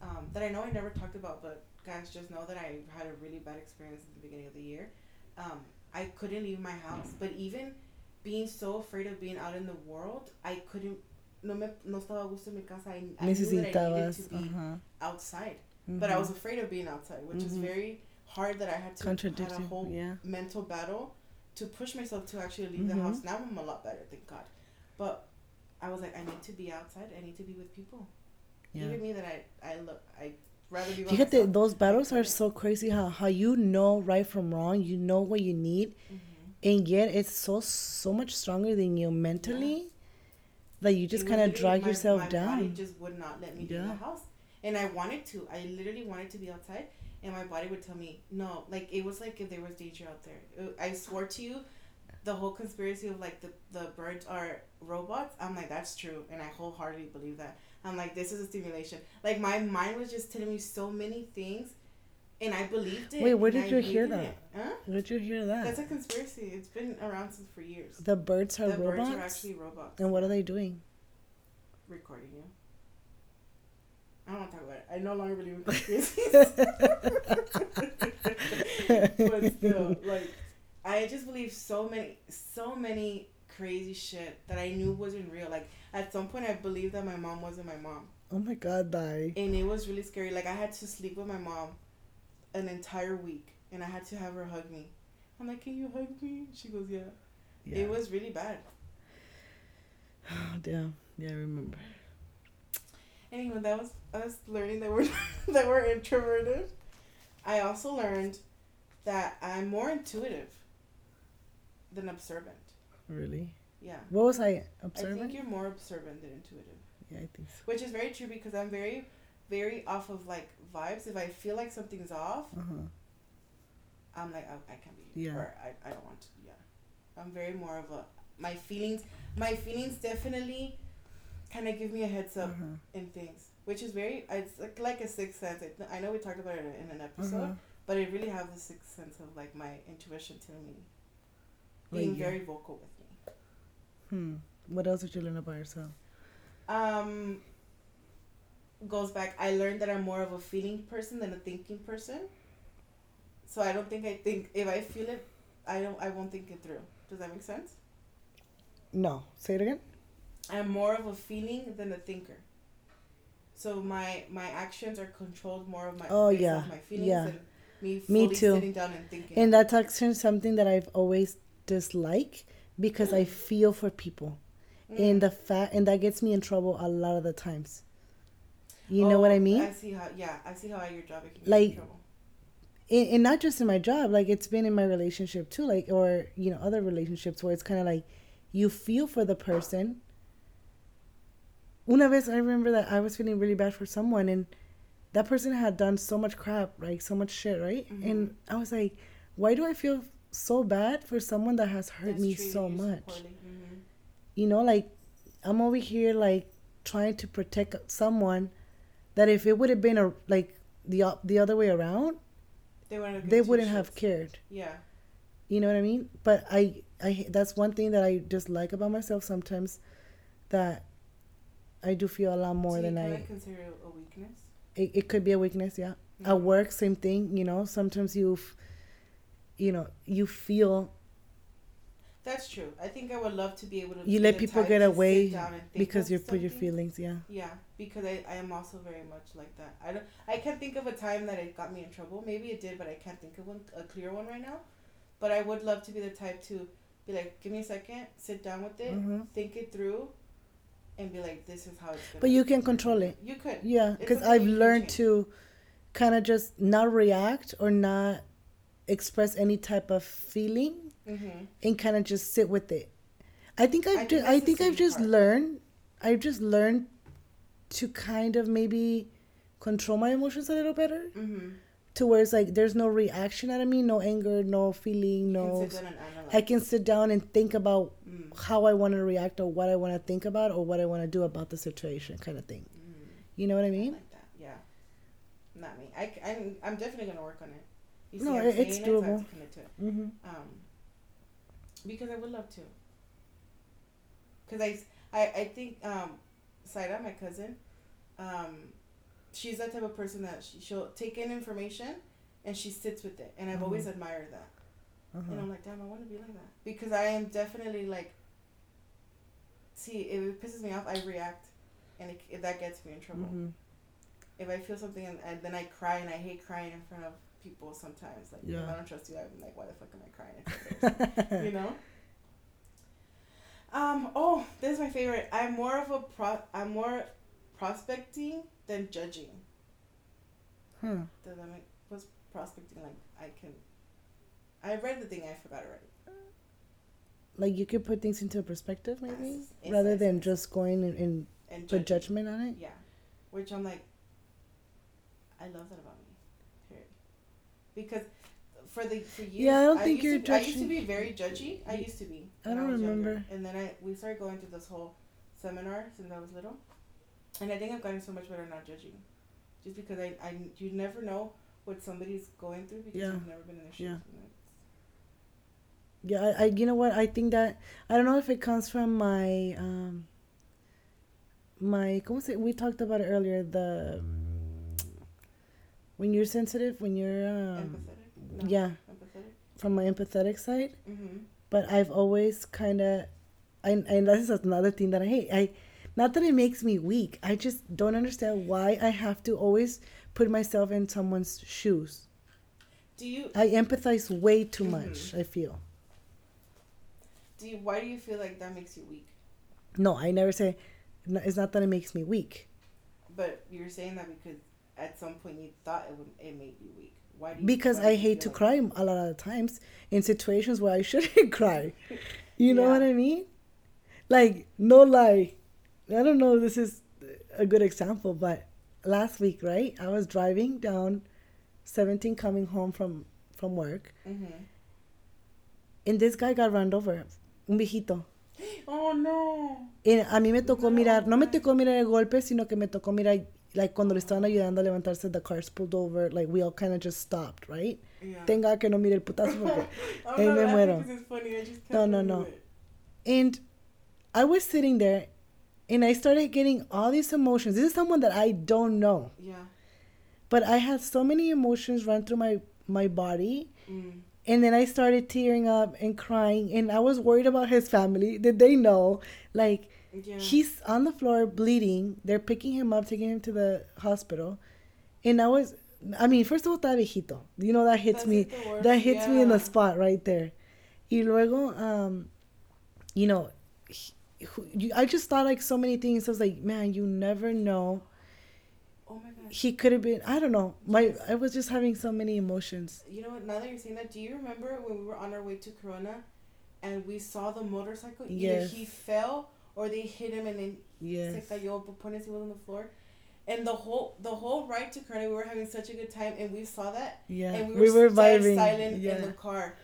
um, that I know I never talked about, but guys just know that I had a really bad experience at the beginning of the year. Um, I couldn't leave my house, but even being so afraid of being out in the world, I couldn't. No me no estaba a gusto en mi casa. I, I knew I needed to be ajá, outside, but I was afraid of being outside, which is Mhm. very hard. That I had to had a whole yeah mental battle to push myself to actually leave Mhm. the house. Now I'm a lot better, thank God. But I was like, I need to be outside. I need to be with people. yeah Even me that I I look I rather be by Fíjate, myself. those battles are so crazy how, how you know right from wrong, you know what you need, Mhm. and yet it's so so much stronger than you mentally that you just kind of drag my- yourself my Body down. just would not let me leave Yeah. the house, and I wanted to. I literally wanted to be outside, and my body would tell me no. Like it was like if there was danger out there. Uh, I swore to you, the whole conspiracy of like the the birds are robots. I'm like that's true, and I wholeheartedly believe that. I'm like this is a stimulation. Like my mind was just telling me so many things, and I believed it. Wait, where did I you hear that? Huh? Where'd you hear that? That's a conspiracy. It's been around since for years. The birds are robots? The birds are actually robots. and what are they doing? recording you. I don't want to talk about it. I no longer believe in conspiracies. but still, like, I just believe so many, so many crazy shit that I knew wasn't real. Like at some point, I believed that my mom wasn't my mom, Oh my god, die. and it was really scary. Like I had to sleep with my mom an entire week, and I had to have her hug me. I'm like, "Can you hug me?" She goes, "Yeah." Yeah. It was really bad. Oh, damn. Yeah, I remember. Anyway, that was us learning that we're that we're introverted. I also learned that I'm more intuitive than observant. Really? Yeah. What was I I think you're more observant than intuitive. yeah, I think so. Which is very true because I'm very, very off of like vibes. If I feel like something's off, Uh huh. I'm like, I, I can't be. Yeah. Or I, I don't want to. Yeah. I'm very more of a. My feelings, my feelings definitely kind of give me a heads up Uh-huh. in things. Which is very, it's like, like a sixth sense. I, I know we talked about it in an episode, Uh-huh. but I really have the sixth sense of like my intuition telling me, being yeah. very vocal with me. Hmm. What else did you learn about yourself? um goes back i learned that i'm more of a feeling person than a thinking person so i don't think i think if i feel it i don't i won't think it through does that make sense No. Say it again. i'm more of a feeling than a thinker so my my actions are controlled more of my Oh, yeah. my feelings Yeah. than me Me too. sitting down and thinking And that's actually something that I've always disliked because I feel for people. Mm. And the fact and that gets me in trouble a lot of the times. You know what Oh, I mean? i see how yeah i see how your job can get Like, in trouble. and, not just in my job like it's been in my relationship too like or you know other relationships where it's kind of like you feel for the person una vez i remember that i was feeling really bad for someone and that person had done so much crap like so much shit right Mhm. and i was like why do i feel so bad for someone that has hurt That's me so much. Mhm. you know like i'm over here like trying to protect someone that if it would have been a like the the other way around they wouldn't have, they wouldn't have cared yeah you know what I mean? But I, I that's one thing that I just like about myself sometimes, that I do feel a lot more so than I. consider it a weakness It, it could be a weakness, yeah. At Mhm. work, same thing. You know, sometimes you, f- you know, you feel That's true. I think I would love to be able to. you let people get away down and think because you put your feelings, yeah. Yeah, because I, I am also very much like that. I don't. I can't think of a time that it got me in trouble. Maybe it did, but I can't think of one a clear one right now. But I would love to be the type to be like, give me a second, sit down with it, Mhm. think it through, and be like, this is how it's. But you can control it. You could. Yeah, because I've learned to kind of just not react or not express any type of feeling Mm-hmm. and kind of just sit with it. I think I've I think just, that's I think I've just part. learned I've just learned to kind of maybe control my emotions a little better Mm-hmm. to where it's like there's no reaction out of me, no anger, no feeling, no Can sit down and analyze. I can sit down and think about Mm. how I want to react or what I want to think about or what I want to do about the situation kind of thing. Mm. You know what I I mean? like that. Yeah. Not me. I, am I'm definitely gonna work on it. You No, I'm it- it's saying so I have doable. to commit to it. Mhm. Um, because I would love to. Cause I, I, I think um, Saida, my cousin, um, she's that type of person that she, she'll take in information, and she sits with it, and I've always Mhm. admired that. Uh-huh. And I'm like, damn, I want to be like that because I am definitely like. See, if it pisses me off, I react, and it, if that gets me in trouble. Mhm. If I feel something and, and then I cry and I hate crying in front of people sometimes. Like if I don't trust you, I'm like, why the fuck am I crying? in front of others? you know. Um. Oh, this is my favorite. I'm more of a pro. I'm more prospecting than judging. Huh. Does that make what's prospecting like? I can. I read the thing. I forgot already. Like you could put things into perspective, maybe, Yes, yes, rather yes, than just going and, and And put judgment on it. Yeah, which I'm like. I love that about me. Period. Because for the for years. Yeah, I don't think used you're to, I used to be very judgy. I used to be. I when don't was younger. remember. And then I we started going through this whole seminar since I was little, and I think I've gotten so much better not judging, just because I I you never know what somebody's going through because Yeah. you've never been in their shoes. Yeah. you know, it's- Yeah, I, I you know what I think that I don't know if it comes from my um my ¿cómo se, we talked about it earlier the when you're sensitive when you're um Empathetic. No, yeah Empathetic. from my empathetic side Mm-hmm. but I've always kind of and and this is another thing that I hate. I not that it makes me weak. I just don't understand why I have to always put myself in someone's shoes. Do you I empathize way too Mhm. much. I feel. do you why do you feel like that makes you weak? No, I never say. It's not that it makes me weak But you're saying that because at some point you thought it would it made you weak. Why do you because why I hate to cry a lot of times in situations where I shouldn't cry. You know Yeah. what I mean? Like no lie. I don't know if this is a good example, but last week, right? I was driving down 17 coming home from from work, Mhm. and this guy got run over, un viejito. Oh no. Y a mí me tocó No, mirar, no me tocó mirar el golpe, sino que me tocó mirar, like, cuando le estaban ayudando a levantarse, the cars pulled over, like, we all kind of just stopped, right? Yeah. Thank God que no mire el putazo porque I'm ahí not me muero. 'cause it's funny. I just No, no, no. it. And I was sitting there and I started getting all these emotions. This is someone that I don't know. Yeah. But I had so many emotions run through my, my body. Mm. And then I started tearing up and crying. And I was worried about his family. Did they know? Like, Yeah. he's on the floor bleeding. They're picking him up, taking him to the hospital. And I was, I mean, first of all, está viejito. You know, that hits That's me. like the worst, That hits me in the spot right there. Y luego, um, you know, he- I just thought like so many things. I was like, man, you never know. Oh my god. He could have been. I don't know. My I was just having so many emotions. You know what? Now that you're saying that, do you remember when we were on our way to Corona, and we saw the motorcycle? Either he fell or they hit him, and then Yes. But pones he was on the floor, and the whole the whole ride to Corona, we were having such a good time, and we saw that, Yeah. and we we were, were, dead vibing. silent yeah. in the car.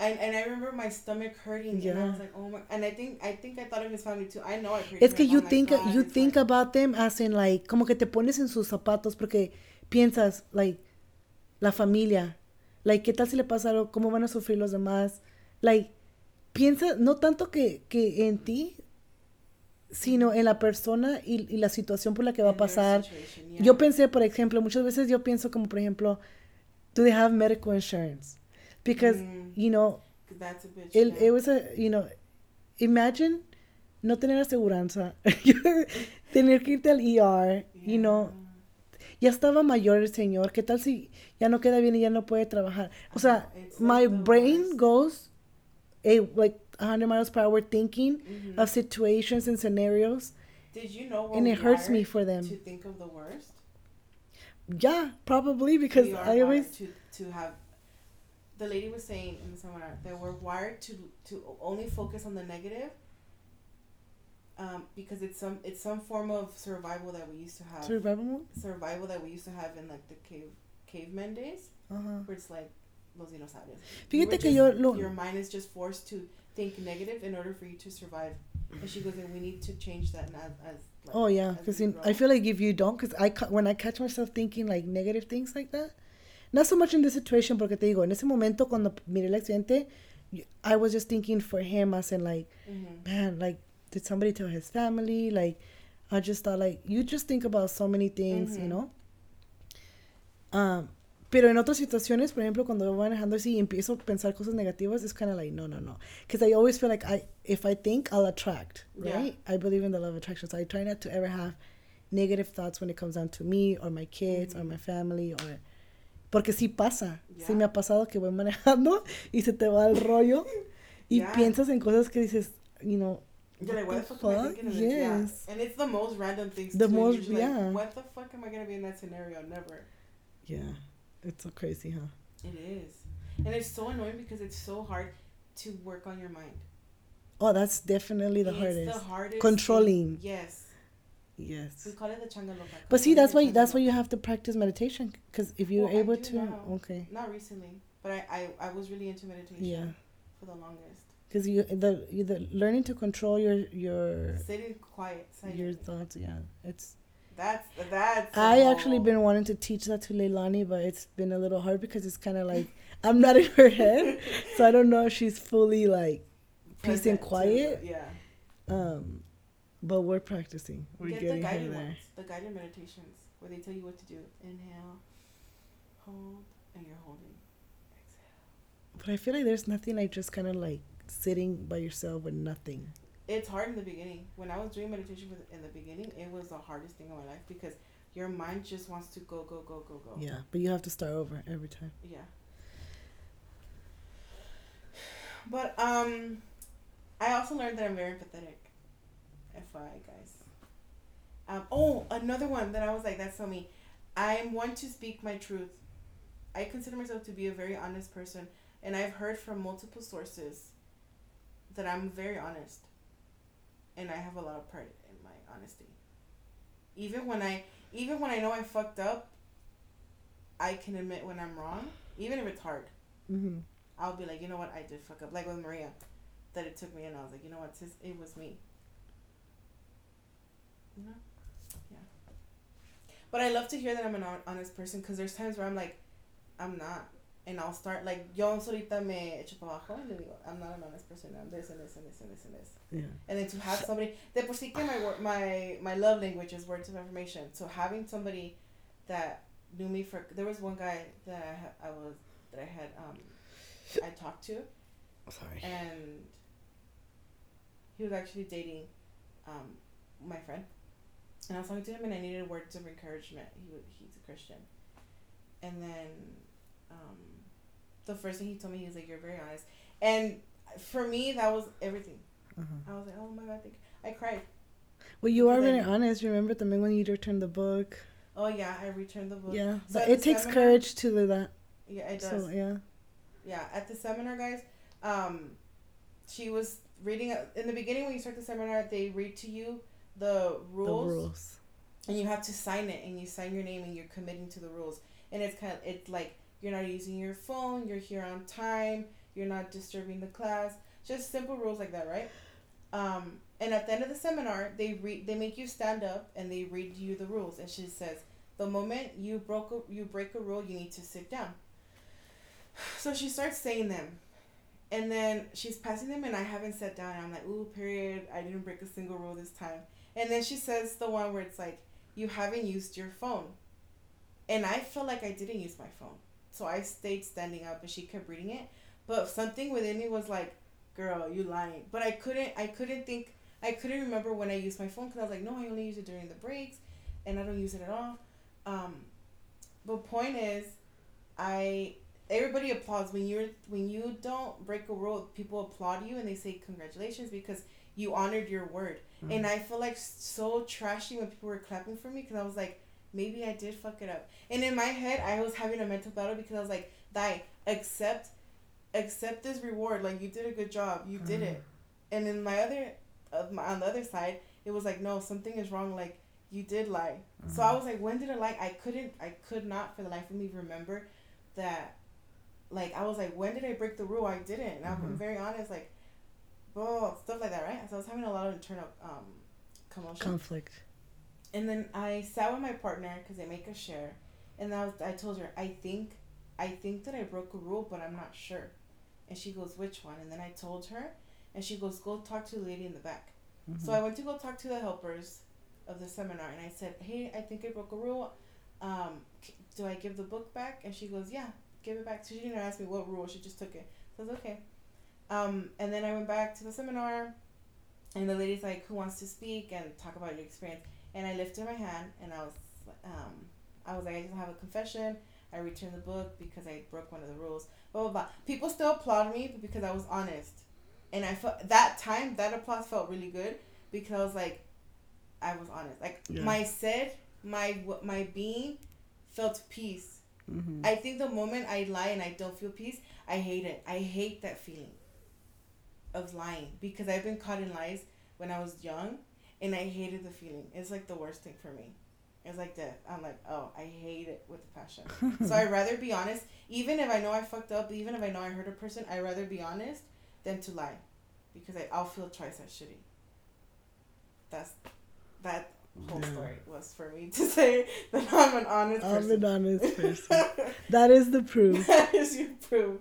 And, and I remember my stomach hurting, yeah. and I was like, oh my! And I think I think I thought of his family too. I know I Es que you think you think like- about them as in like como que te pones en sus zapatos porque piensas like la familia, like qué tal si le pasa algo, cómo van a sufrir los demás, like piensa no tanto que que en ti, sino en la persona y, y la situación por la que va a pasar. yeah. Yo pensé, por ejemplo, muchas veces yo pienso como por ejemplo, do they have medical insurance? Because Mm. you know that's a bitch. yeah. it was a, you know, imagine no tener aseguranza, tener que irte al ER, you know, ya estaba mayor el señor, ¿qué tal si ya no queda bien y ya no puede trabajar? O sea, my brain worst. goes a, like 100 miles per hour thinking Mhm. of situations and scenarios. Did you know? and it hurts me for them. To think of the worst. Yeah, probably because I always, to to have. The lady was saying in the seminar that we're wired to to only focus on the negative. Um, because it's some it's some form of survival that we used to have. survival survival that we used to have in like the cave caveman days, Ajá. where it's like los dinosaurios. Fíjate You que just- yo lo- your mind is just forced to think negative in order for you to survive. And she goes, and we need to change that as as. Like, Oh yeah, because I feel like if you don't, because I ca- when I catch myself thinking like negative things like that, not so much in this situation, porque te digo, en ese momento cuando miré el accidente, I was just thinking for him as in like, Mhm. man, like did somebody tell his family? Like, I just thought like you just think about so many things, you Mhm. know. Um, pero en otras situaciones, por ejemplo, cuando voy manejando así y empiezo a pensar cosas negativas, it's kind of like no, no, no, because I always feel like I if I think I'll attract, Yeah. right? I believe in the law of attraction, so I try not to ever have negative thoughts when it comes down to me or my kids or Mhm. my family or porque sí pasa, sí Yeah. me ha pasado que voy manejando y se te va el rollo y Yeah. piensas en cosas que dices, you know, You're like, what the the fuck, am I fuck? thinking of this? Yeah. Yes. And it's the most random things. The too. Most- like, yeah. what the fuck am I gonna be in that scenario? Never. Yeah, it's so crazy, huh? It is, and it's so annoying because it's so hard to work on your mind. Oh, that's definitely the it's hardest. the hardest. Controlling. thing. Yes. Yes. We call it the changaloca. But see, that's why Controlling that's why you have to practice meditation because if you're Well, able to, now. okay. Not recently, but I, I, I was really into meditation yeah, for the longest. because you the you the learning to control your your Sitting quiet, your thoughts. Yeah, it's. That's that's. I actually been wanting to teach that to Leilani, but it's been a little hard because it's kind of like I'm not in her head, so I don't know if she's fully like peace and quiet. Yeah. Um, but we're practicing. We're Get the getting her guided there. ones, the guided meditations, where they tell you what to do. Inhale, hold, and you're holding. Exhale. But I feel like there's nothing like just kind of like sitting by yourself with nothing. It's hard in the beginning. When I was doing meditation in the beginning, it was the hardest thing in my life because your mind just wants to go, go, go, go, go. Yeah, but you have to start over every time. Yeah. But um, I also learned that I'm very empathetic. FYI, guys. Um, oh, another one that I was like, that's so me. I'm one to speak my truth. I consider myself to be a very honest person, and I've heard from multiple sources that I'm very honest, and I have a lot of pride in my honesty. Even when I, even when I know I fucked up, I can admit when I'm wrong, even if it's hard. Mm-hmm. I'll be like, you know what, I did fuck up. Like with Maria, that it took me, and I was like, you know what, sis, it was me. You know, yeah. But I love to hear that I'm an honest person because there's times where I'm like, I'm not, and I'll start like yo solita me echo para abajo y le digo, I'm not an honest person. I'm this and this and this and this and this. Yeah. And then to have somebody, de por sí que my my my love language is words of affirmation. So having somebody that knew me for there was one guy that I I was that I had um I talked to Sorry. and he was actually dating um my friend and I was talking to him and I needed words of encouragement. He he's a Christian, and then um the first thing he told me he was like you're very honest and for me that was everything. Uh-huh. I was like oh my god, thank I cried. Well, you are very honest. Remember the when you returned the book? Oh yeah, I returned the book. Yeah, So but it takes seminar- courage to do that. Yeah, it does. So yeah. yeah at the seminar guys um she was reading in the beginning when you start the seminar they read to you the rules, The rules. and you have to sign it and you sign your name and you're committing to the rules and it's kind of it's like you're not using your phone you're here on time you're not disturbing the class. Just simple rules like that right? Um and at the end of the seminar they read they make you stand up and they read you the rules. And she says the moment you broke a, you break a rule you need to sit down. So she starts saying them. And then she's passing them and i haven't sat down. I'm like ooh period. I didn't break a single rule this time. And then she says the one where it's like you haven't used your phone. And i felt like i didn't use my phone so i stayed standing up and she kept reading it. But something within me was like girl you lying. But i couldn't i couldn't think i couldn't remember when i used my phone because i was like no i only use it during the breaks and i don't use it at all. Um but point is i everybody applauds. When you're when you don't break a rule people applaud you and they say congratulations because you honored your word. Mm-hmm. and i feel like so trashy when people were clapping for me because i was like maybe i did fuck it up. And in my head i was having a mental battle because i was like die accept accept this reward. Like you did a good job. You did it. And in my other uh, my, on the other side it was like no something is wrong. Like you did lie. So i was like when did i lie? I couldn't i could not for the life of me remember that like i was like when did i break the rule? I didn't. And i'm Mhm. very honest like blah, stuff like that right? So i was having a lot of internal um commotion. Conflict. And then I sat with my partner because they make a share, and I was I told her I think I think that I broke a rule, but I'm not sure. And she goes, which one? And then I told her, and she goes, go talk to the lady in the back. So Mhm. I went to go talk to the helpers of the seminar, and I said, hey, I think I broke a rule. Um, do I give the book back? And she goes, yeah, give it back. So she didn't ask me what rule. She just took it. So I was okay. Um, and then I went back to the seminar, and the lady's like, who wants to speak and talk about your experience? And I lifted my hand, and I was, um, I was like, I just have a confession. I returned the book because I broke one of the rules. Blah blah blah. People still applaud me because I was honest, and I felt that time that applause felt really good because I was like, I was honest. Like Yeah. my said, my my being felt peace. Mhm. I think the moment I lie and I don't feel peace, I hate it. I hate that feeling of lying because I've been caught in lies when I was young and I hated the feeling. It's like the worst thing for me. It's like death. I'm like, oh, I hate it with passion. so I'd rather be honest, even if I know I fucked up, even if I know I hurt a person, I'd rather be honest than to lie because I, I'll feel twice as shitty. That's that whole Yeah. story was for me to say that I'm an honest I'm person. an honest person. that is the proof. that is your proof.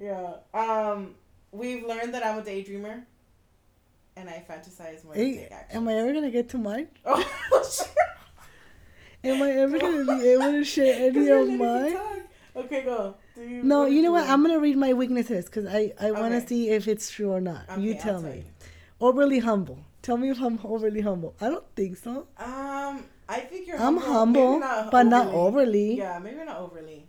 Yeah. Um, we've learned that I'm a daydreamer, and I fantasize more Hey, am I ever gonna get to mine? Oh, shit. Am I ever gonna be able to share any of mine? Okay, go. Dude, No, you know what? I'm gonna read my weaknesses because I I want to Okay. see if it's true or not. you Okay, I'll tell tell me. you. Overly humble. Tell me if I'm overly humble. I don't think so. Um, I think you're. I'm humble, humble, maybe but not overly. Yeah, maybe not overly.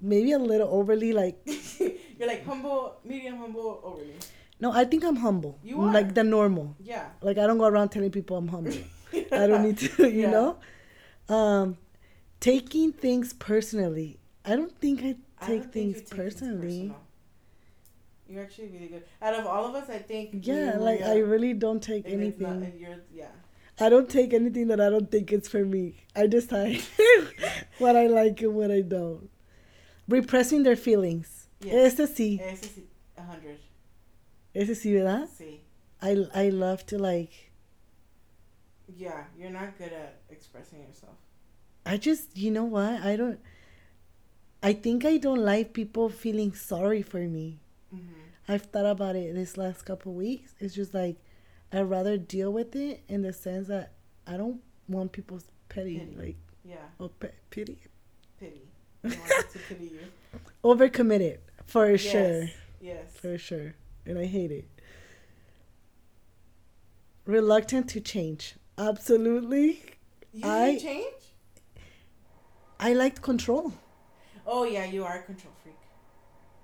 Maybe a little overly. Like you're like humble, medium humble, overly. No, I think I'm humble. You are. like the normal. Yeah. Like I don't go around telling people I'm humble. I don't need to. You Yeah. know. Um, taking things personally. I don't think I I take don't things take personally. personal. You're actually really good. Out of all of us, I think. Yeah, you, like yeah, I really don't take and not- anything. and you're, yeah. I don't take anything that I don't think it's for me. I decide what I like and what I don't. Repressing their feelings. Yes. Ese sí. Ese sí, a hundred. Ese sí, ¿verdad? See. I, I love to like, Yeah, you're not good at expressing yourself. I just, you know what? I don't, I think I don't like people feeling sorry for me. Mm-hmm. I've thought about it this last couple weeks. It's just like, I'd rather deal with it in the sense that I don't want people's petty, Pity. like, Yeah, oh, pe- pity. pity. Want to pity you. Overcommitted, for Yes, sure. Yes. For sure. And I hate it. Reluctant to change. Absolutely. You I- change? I like control. Oh yeah, you are a control freak.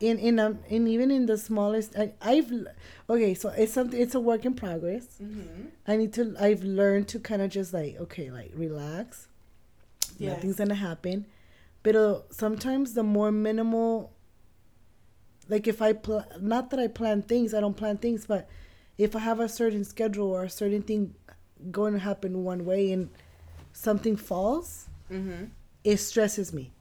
In in um and even in the smallest I, I've okay, so it's something it's a work in progress. Mm-hmm. I need to I've learned to kind of just like, okay, like relax. Yes. Nothing's gonna happen. But sometimes the more minimal like if I pl- not that I plan things, I don't plan things, but if I have a certain schedule or a certain thing going to happen one way and something falls, Mm-hmm. it stresses me.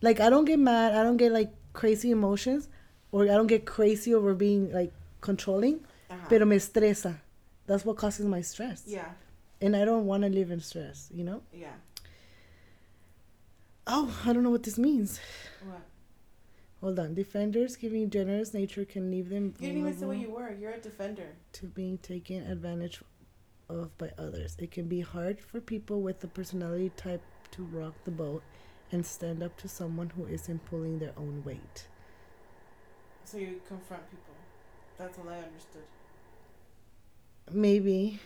Like I don't get mad, I don't get like crazy emotions, or I don't get crazy over being like controlling, Uh-huh. pero me estresa. That's what causes my stress. yeah, And I don't want to live in stress, you know? yeah. Oh, I don't know what this means. What? Hold on. Defenders giving generous nature can leave them You didn't even say what you were. You're a defender. to being taken advantage of by others. It can be hard for people with the personality type to rock the boat and stand up to someone who isn't pulling their own weight. So you confront people. That's all I understood. Maybe.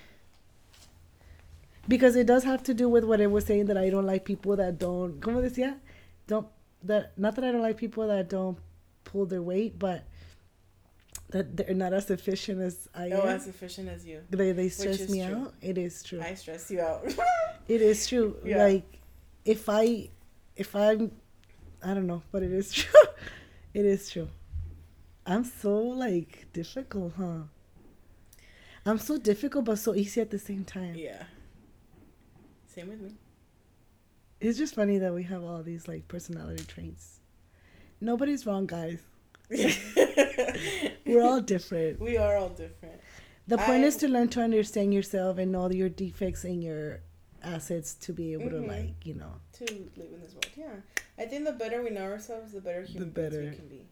Because it does have to do with what I was saying that I don't like people that don't, como decía? Don't, that, not that I don't like people that don't pull their weight, but that they're not as efficient as I Oh, am. as efficient as you. they, they stress me true. out. It is true. I stress you out. It is true. Yeah. Like, if I, if I'm, I don't know, but it is true. it is true. I'm so like difficult, huh? I'm so difficult, but so easy at the same time. yeah. Same with me. It's just funny that we have all these like personality traits. Nobody's wrong, guys. We're all different. we are all different. The point is to learn to understand yourself and all your defects and your assets to be able Mhm. to like, you know. To live in this world, yeah. I think the better we know ourselves, the better human beings better. we can be.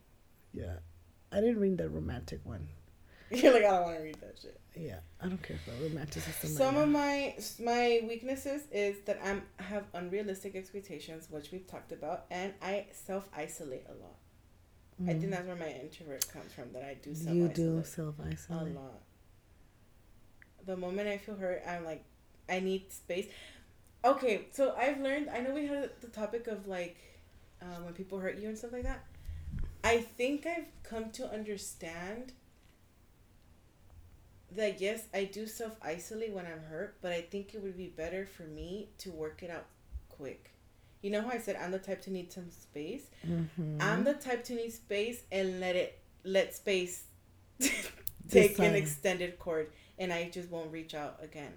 Yeah. I didn't read the romantic one. You're like, I don't want to read that shit. Yeah, I don't care about romanticism. Some right of my my weaknesses is that I'm have unrealistic expectations, which we've talked about, and I self isolate a lot. I think Mm. that's where my introvert comes from. That I do self you do self isolate a lot. The moment I feel hurt, I'm like, I need space. Okay, so I've learned. I know we had the topic of like uh, when people hurt you and stuff like that. I think I've come to understand that yes, I do self isolate when I'm hurt, but I think it would be better for me to work it out quick. You know how I said I'm the type to need some space? Mhm. I'm the type to need space and let it let space take an extended cord and I just won't reach out again.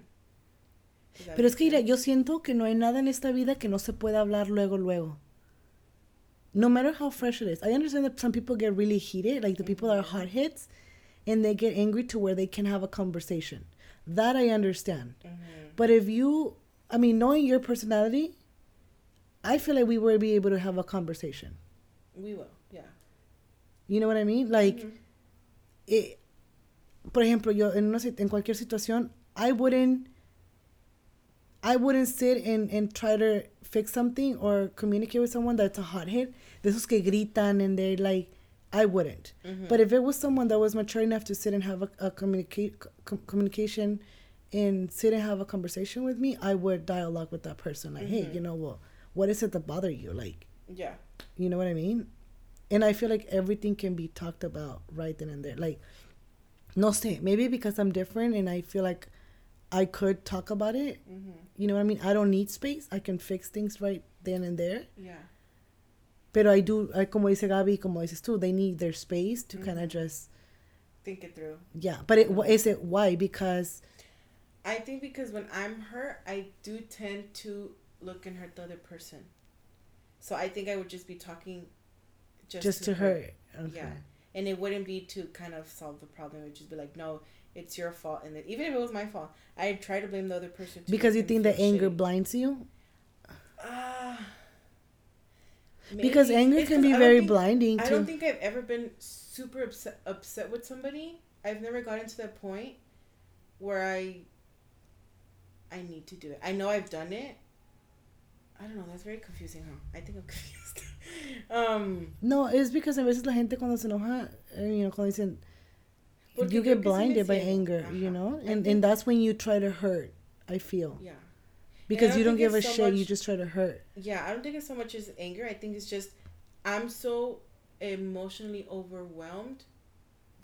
Pero es que mira, yo siento que no hay nada en esta vida que no se pueda hablar luego, luego. No matter how fresh it is. I understand that some people get really heated, like the people that are hot hits, and they get angry to where they can have a conversation. That I understand. Mhm. But if you, I mean, knowing your personality, I feel like we will be able to have a conversation. we will, yeah. You know what I mean? Like, Mhm. eh, por ejemplo, yo en, una, en cualquier situación, I wouldn't, I wouldn't sit and, and try to fix something or communicate with someone that's a hothead. De esos que gritan and they're like, I wouldn't. Mm-hmm. But if it was someone that was mature enough to sit and have a, a communicate com- communication and sit and have a conversation with me, I would dialogue with that person. Like, hey, Mhm. you know, well, what is it that bother you? Like, Yeah. you know what I mean? And I feel like everything can be talked about right then and there. Like, no sé, maybe because I'm different and I feel like I could talk about it. Mm-hmm. You know what I mean? I don't need space. I can fix things right then and there. Yeah. Pero I do, I, como dice Gabi, como dices tú, they need their space to kind Mhm. of just, Think it through. yeah. But it, is it why? Because, I think because when I'm hurt, I do tend to look and hurt the other person. So I think I would just be talking just, just, to her. Okay. Yeah. And it wouldn't be to kind of solve the problem. It would just be like, no, it's your fault. And then, even if it was my fault, I'd try to blame the other person. To Because you think the anger shitty. blinds you? Ah. Because anger can be very think- blinding I don't think I've ever been super upset upset with somebody. I've never gotten to that point where I I need to do it. I know I've done it. I don't know. That's very confusing, huh? I think I'm confused. um, No, it's because a veces la gente cuando se enoja, eh, you know, cuando dicen, you get que sí me blinded by anger, you know? And and that's when you try to hurt, I feel. yeah, Because you don't give a so shit, you just try to hurt. yeah. I don't think it's so much as anger. I think it's just I'm so emotionally overwhelmed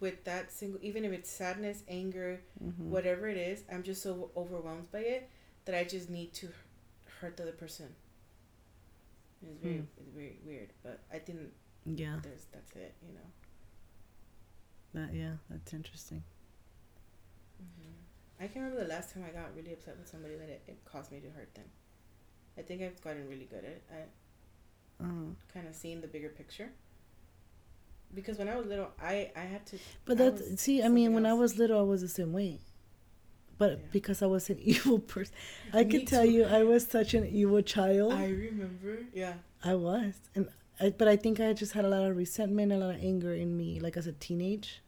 with that single, even if it's sadness, anger, Mhm. whatever it is, I'm just so overwhelmed by it that I just need to hurt the other person. It's very, Hmm. it's very weird, but I think Yeah, there's that's it, you know. that, yeah, that's interesting. I can't remember the last time I got really upset with somebody that it, it caused me to hurt them. I think I've gotten really good at, at Uh, kind of seeing the bigger picture. Because when I was little, I I had to. but that, see, I mean, when I was little, I was the same way. But Yeah. because I was an evil person, I Me can tell too. you, I was such an evil child. I remember. Yeah. I was, and I, but I think I just had a lot of resentment, a lot of anger in me, like as a teenage.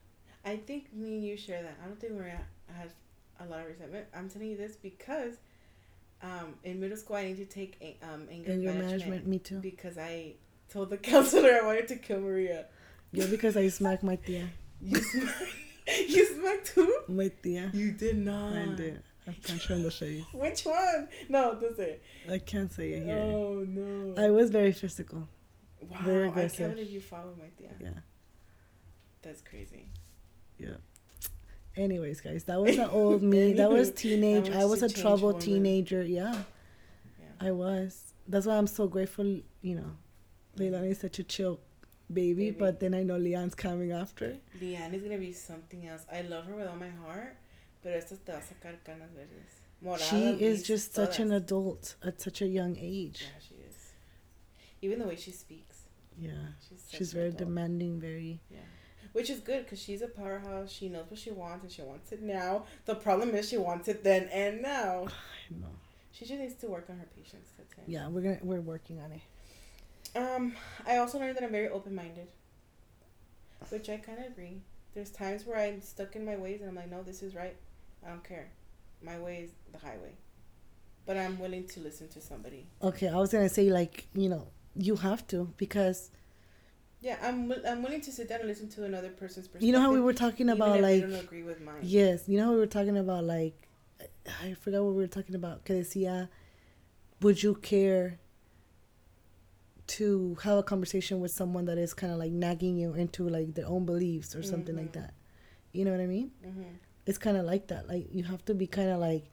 I think me and you share that. I don't think Maria has a lot of resentment. I'm telling you this because um, in middle school I need to take a- um, anger, Anger management, management, me too. because I told the counselor I wanted to kill Maria. Yeah, because I smacked my tia. You smacked, you smacked who? My tia. You did not. I did. I can't show the face. Which one? No, don't say it. I can't say it here. Oh no. I was very physical. wow, very I aggressive. can't believe you follow my tia. Yeah. That's crazy. Anyways, guys, that was an old me. That was teenage. I was a troubled teenager. Yeah, Yeah. I was. That's why I'm so grateful. You know, Leilani is such a chill baby, Baby. but then I know Leon's coming after. Leanne is gonna be something else. I love her with all my heart, pero esto te va a sacar canas verdes. Morada, She is just such an adult at such a young age. Yeah, she is. Even the way she speaks, Yeah, she's she's very adult. demanding. Very. Yeah, which is good because she's a powerhouse. She knows what she wants and she wants it now. The problem is she wants it then and now. I know. She just needs to work on her patience. That's it. Yeah, we're gonna we're working on it. Um, I also learned that I'm very open minded, which I kind of agree. There's times where I'm stuck in my ways and I'm like, no, this is right. I don't care. My way is the highway. But I'm willing to listen to somebody. Okay, I was gonna say like you know you have to because Yeah, I'm I'm willing to sit down and listen to another person's perspective. you know how we were talking about like don't agree with mine. yes, you know how we were talking about like I forgot what we were talking about. Que decía, would you care to have a conversation with someone that is kind of like nagging you into like their own beliefs or something like Mhm. that? You know what I mean? hmm it's kind of like that. Like you have to be kind of like,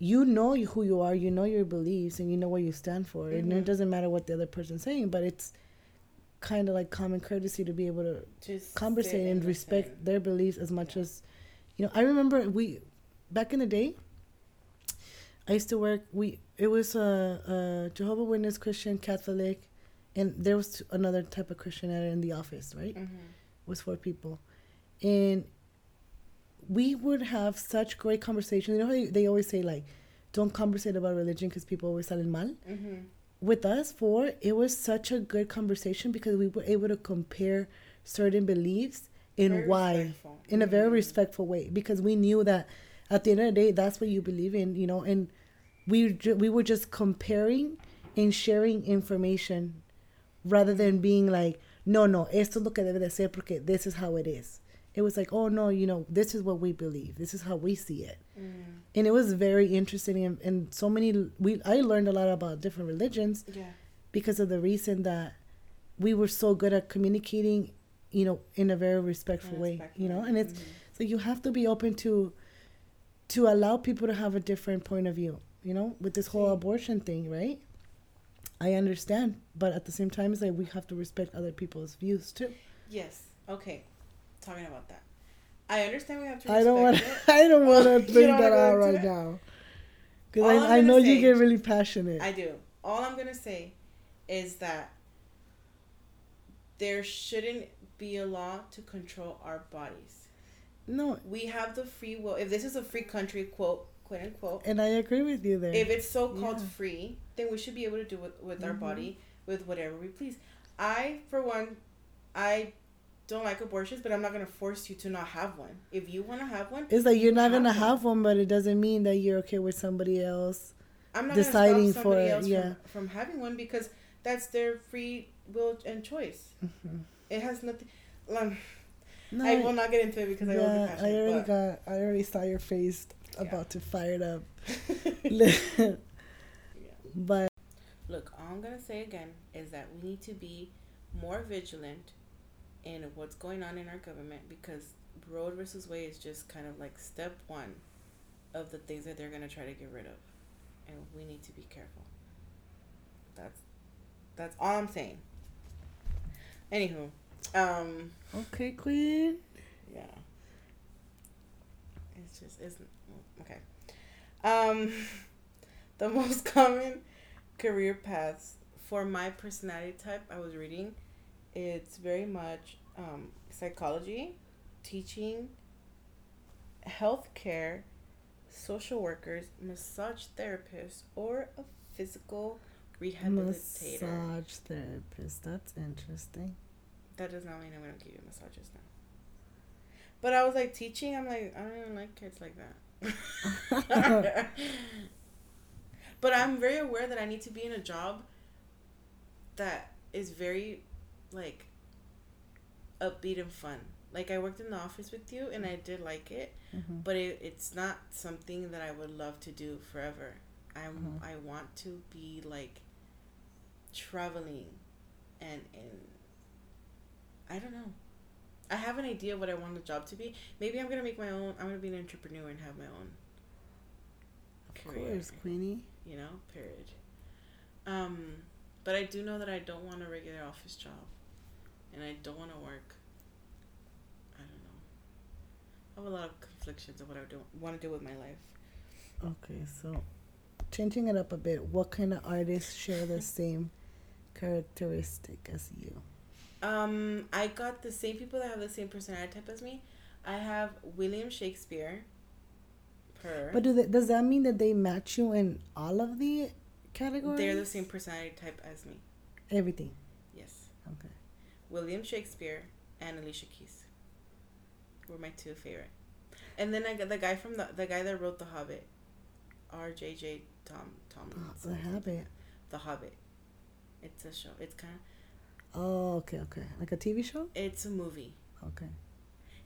you know who you are, you know your beliefs, and you know what you stand for, and Mhm. it doesn't matter what the other person's saying. But it's kind of like common courtesy to be able to Just conversate and respect their beliefs as much Yeah. as, you know. I remember we, back in the day. I used to work. We it was a, a Jehovah Witness Christian Catholic, and there was another type of Christian in the office, right? Mhm. was four people, and we would have such great conversations. You know how they, always say like, "Don't conversate about religion because people always salen mal." Mhm. With us four, it was such a good conversation because we were able to compare certain beliefs and Very why respectful. in a very Mhm. respectful way because we knew that at the end of the day that's what you believe in you know and we ju- we were just comparing and sharing information rather than being like, no, no, esto es lo que debe de ser porque this is how it is. It was like, oh no, you know, this is what we believe. This is how we see it. Mm. And it was very interesting and, and so many we I learned a lot about different religions Yeah. because of the reason that we were so good at communicating, you know, in a very respectful way, you know, and it's Mhm. so you have to be open to to allow people to have a different point of view, you know, with this whole abortion thing, right? I understand, but at the same time, it's like we have to respect other people's views too. Yes. Okay. Talking about that. I understand we have to I don't want to. I don't want to bring that out right it? now, because I, I know you get really passionate. I do. All I'm gonna say is that there shouldn't be a law to control our bodies. no, We have the free will. If this is a free country, quote, quote unquote, and I agree with you there. if it's so called Yeah. free, then we should be able to do it with our Mhm. body with whatever we please. I, for one, I don't like abortions, but I'm not gonna force you to not have one. If you want to have one, it's like you're not gonna have one. have one, but it doesn't mean that you're okay with somebody else. I'm not deciding gonna stop somebody for it, else yeah. from, from having one because that's their free will and choice. Mhm. It has nothing. Um, No, I will not get into it because I will yeah, be I already but- got. I already saw your face Yeah. about to fire it up. yeah. but Look, all I'm gonna say again is that we need to be more vigilant in what's going on in our government because Roe versus Wade is just kind of like step one of the things that they're gonna try to get rid of, and we need to be careful. That's that's all I'm saying. Anywho, um, okay, Queen. yeah, it's just isn't okay. Um, the most common career paths for my personality type I was reading, it's very much um, psychology, teaching, healthcare, social workers, massage therapists, or a physical rehabilitator. Massage therapist. That's interesting. That does not mean I'm gonna give you massages now. But I was like teaching. I'm like I don't even like kids like that. but I'm very aware that I need to be in a job that is very like upbeat and fun. Like I worked in the office with you and I did like it, Mhm. but it, it's not something that I would love to do forever. I'm Mhm. I want to be like traveling and and I don't know. I have an idea of what I want the job to be. Maybe I'm gonna make my own. I'm gonna be an entrepreneur and have my own. Of career, course, Queenie. You know, period. Um, but I do know that I don't want a regular office job, and I don't want to work. I don't know. I have a lot of conflictions of what I do want to do with my life. Okay, so changing it up a bit, what kind of artists share the same characteristic as you? Um, I got the same people that have the same personality type as me. I have William Shakespeare. Per. But do they, does that mean that they match you in all of the categories? they're the same personality type as me. Everything. William Shakespeare and Alicia Keys were my two favorite. And then I got the guy from the the guy that wrote The Hobbit, R.J.J. Tom Tom. Oh, the habit. The Hobbit. It's a show. It's kind of Oh, okay, okay. Like a TV show? it's a movie. Okay.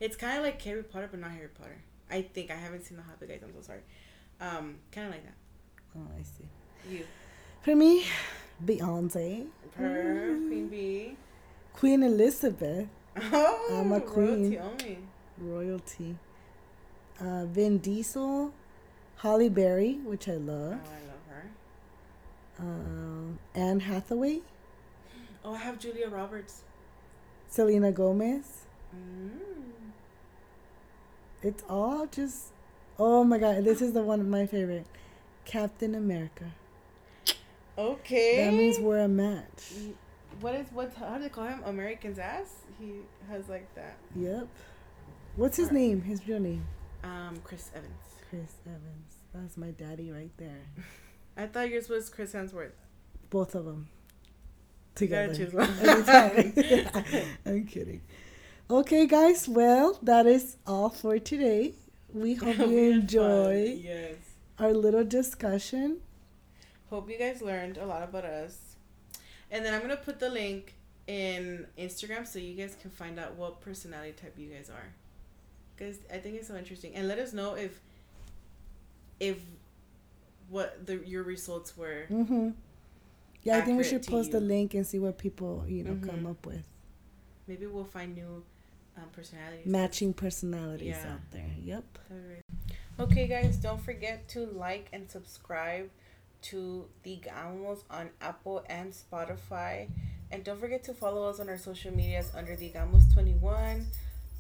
It's kind of like Harry Potter, but not Harry Potter. I think I haven't seen The Hobbit, guys. I'm so sorry. Um, kind of like that. Oh, I see. You, For me, Beyonce, per Queen Bee. Queen Elizabeth, Oh, I'm a queen. royalty only. royalty, uh, Vin Diesel, Halle Berry, which I love. Oh, I love her. um, Anne Hathaway, Oh, I have Julia Roberts. Selena Gomez. Mm. It's all just, oh my god, this is the one of my favorite, Captain America. Okay. That means we're a match. What is what? How do they call him? American's ass. He has like that. Yep. What's his name? His real name? Um, Chris Evans. Chris Evans. That's my daddy right there. I thought yours was Chris Hemsworth. Both of them. Together. You gotta choose one. I'm kidding. Okay, guys. Well, that is all for today. We hope you enjoy Yes. our little discussion Hope you guys learned a lot about us. And then I'm gonna put the link in Instagram so you guys can find out what personality type you guys are. Because I think it's so interesting. And let us know if if what the your results were. Mm-hmm. Yeah, I think we should post the link and see what people, you know, come Mhm. up with. Maybe we'll find new um, personalities. Matching personalities Yeah. out there. Yep. Okay, guys, don't forget to like and subscribe to The Digamos on Apple and Spotify. And don't forget to follow us on our social medias under Digamos21.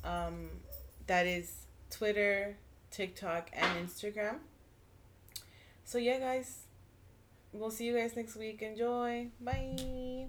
Um, that is Twitter, TikTok, and Instagram. So, yeah, guys, we'll see you guys next week. Enjoy. Bye.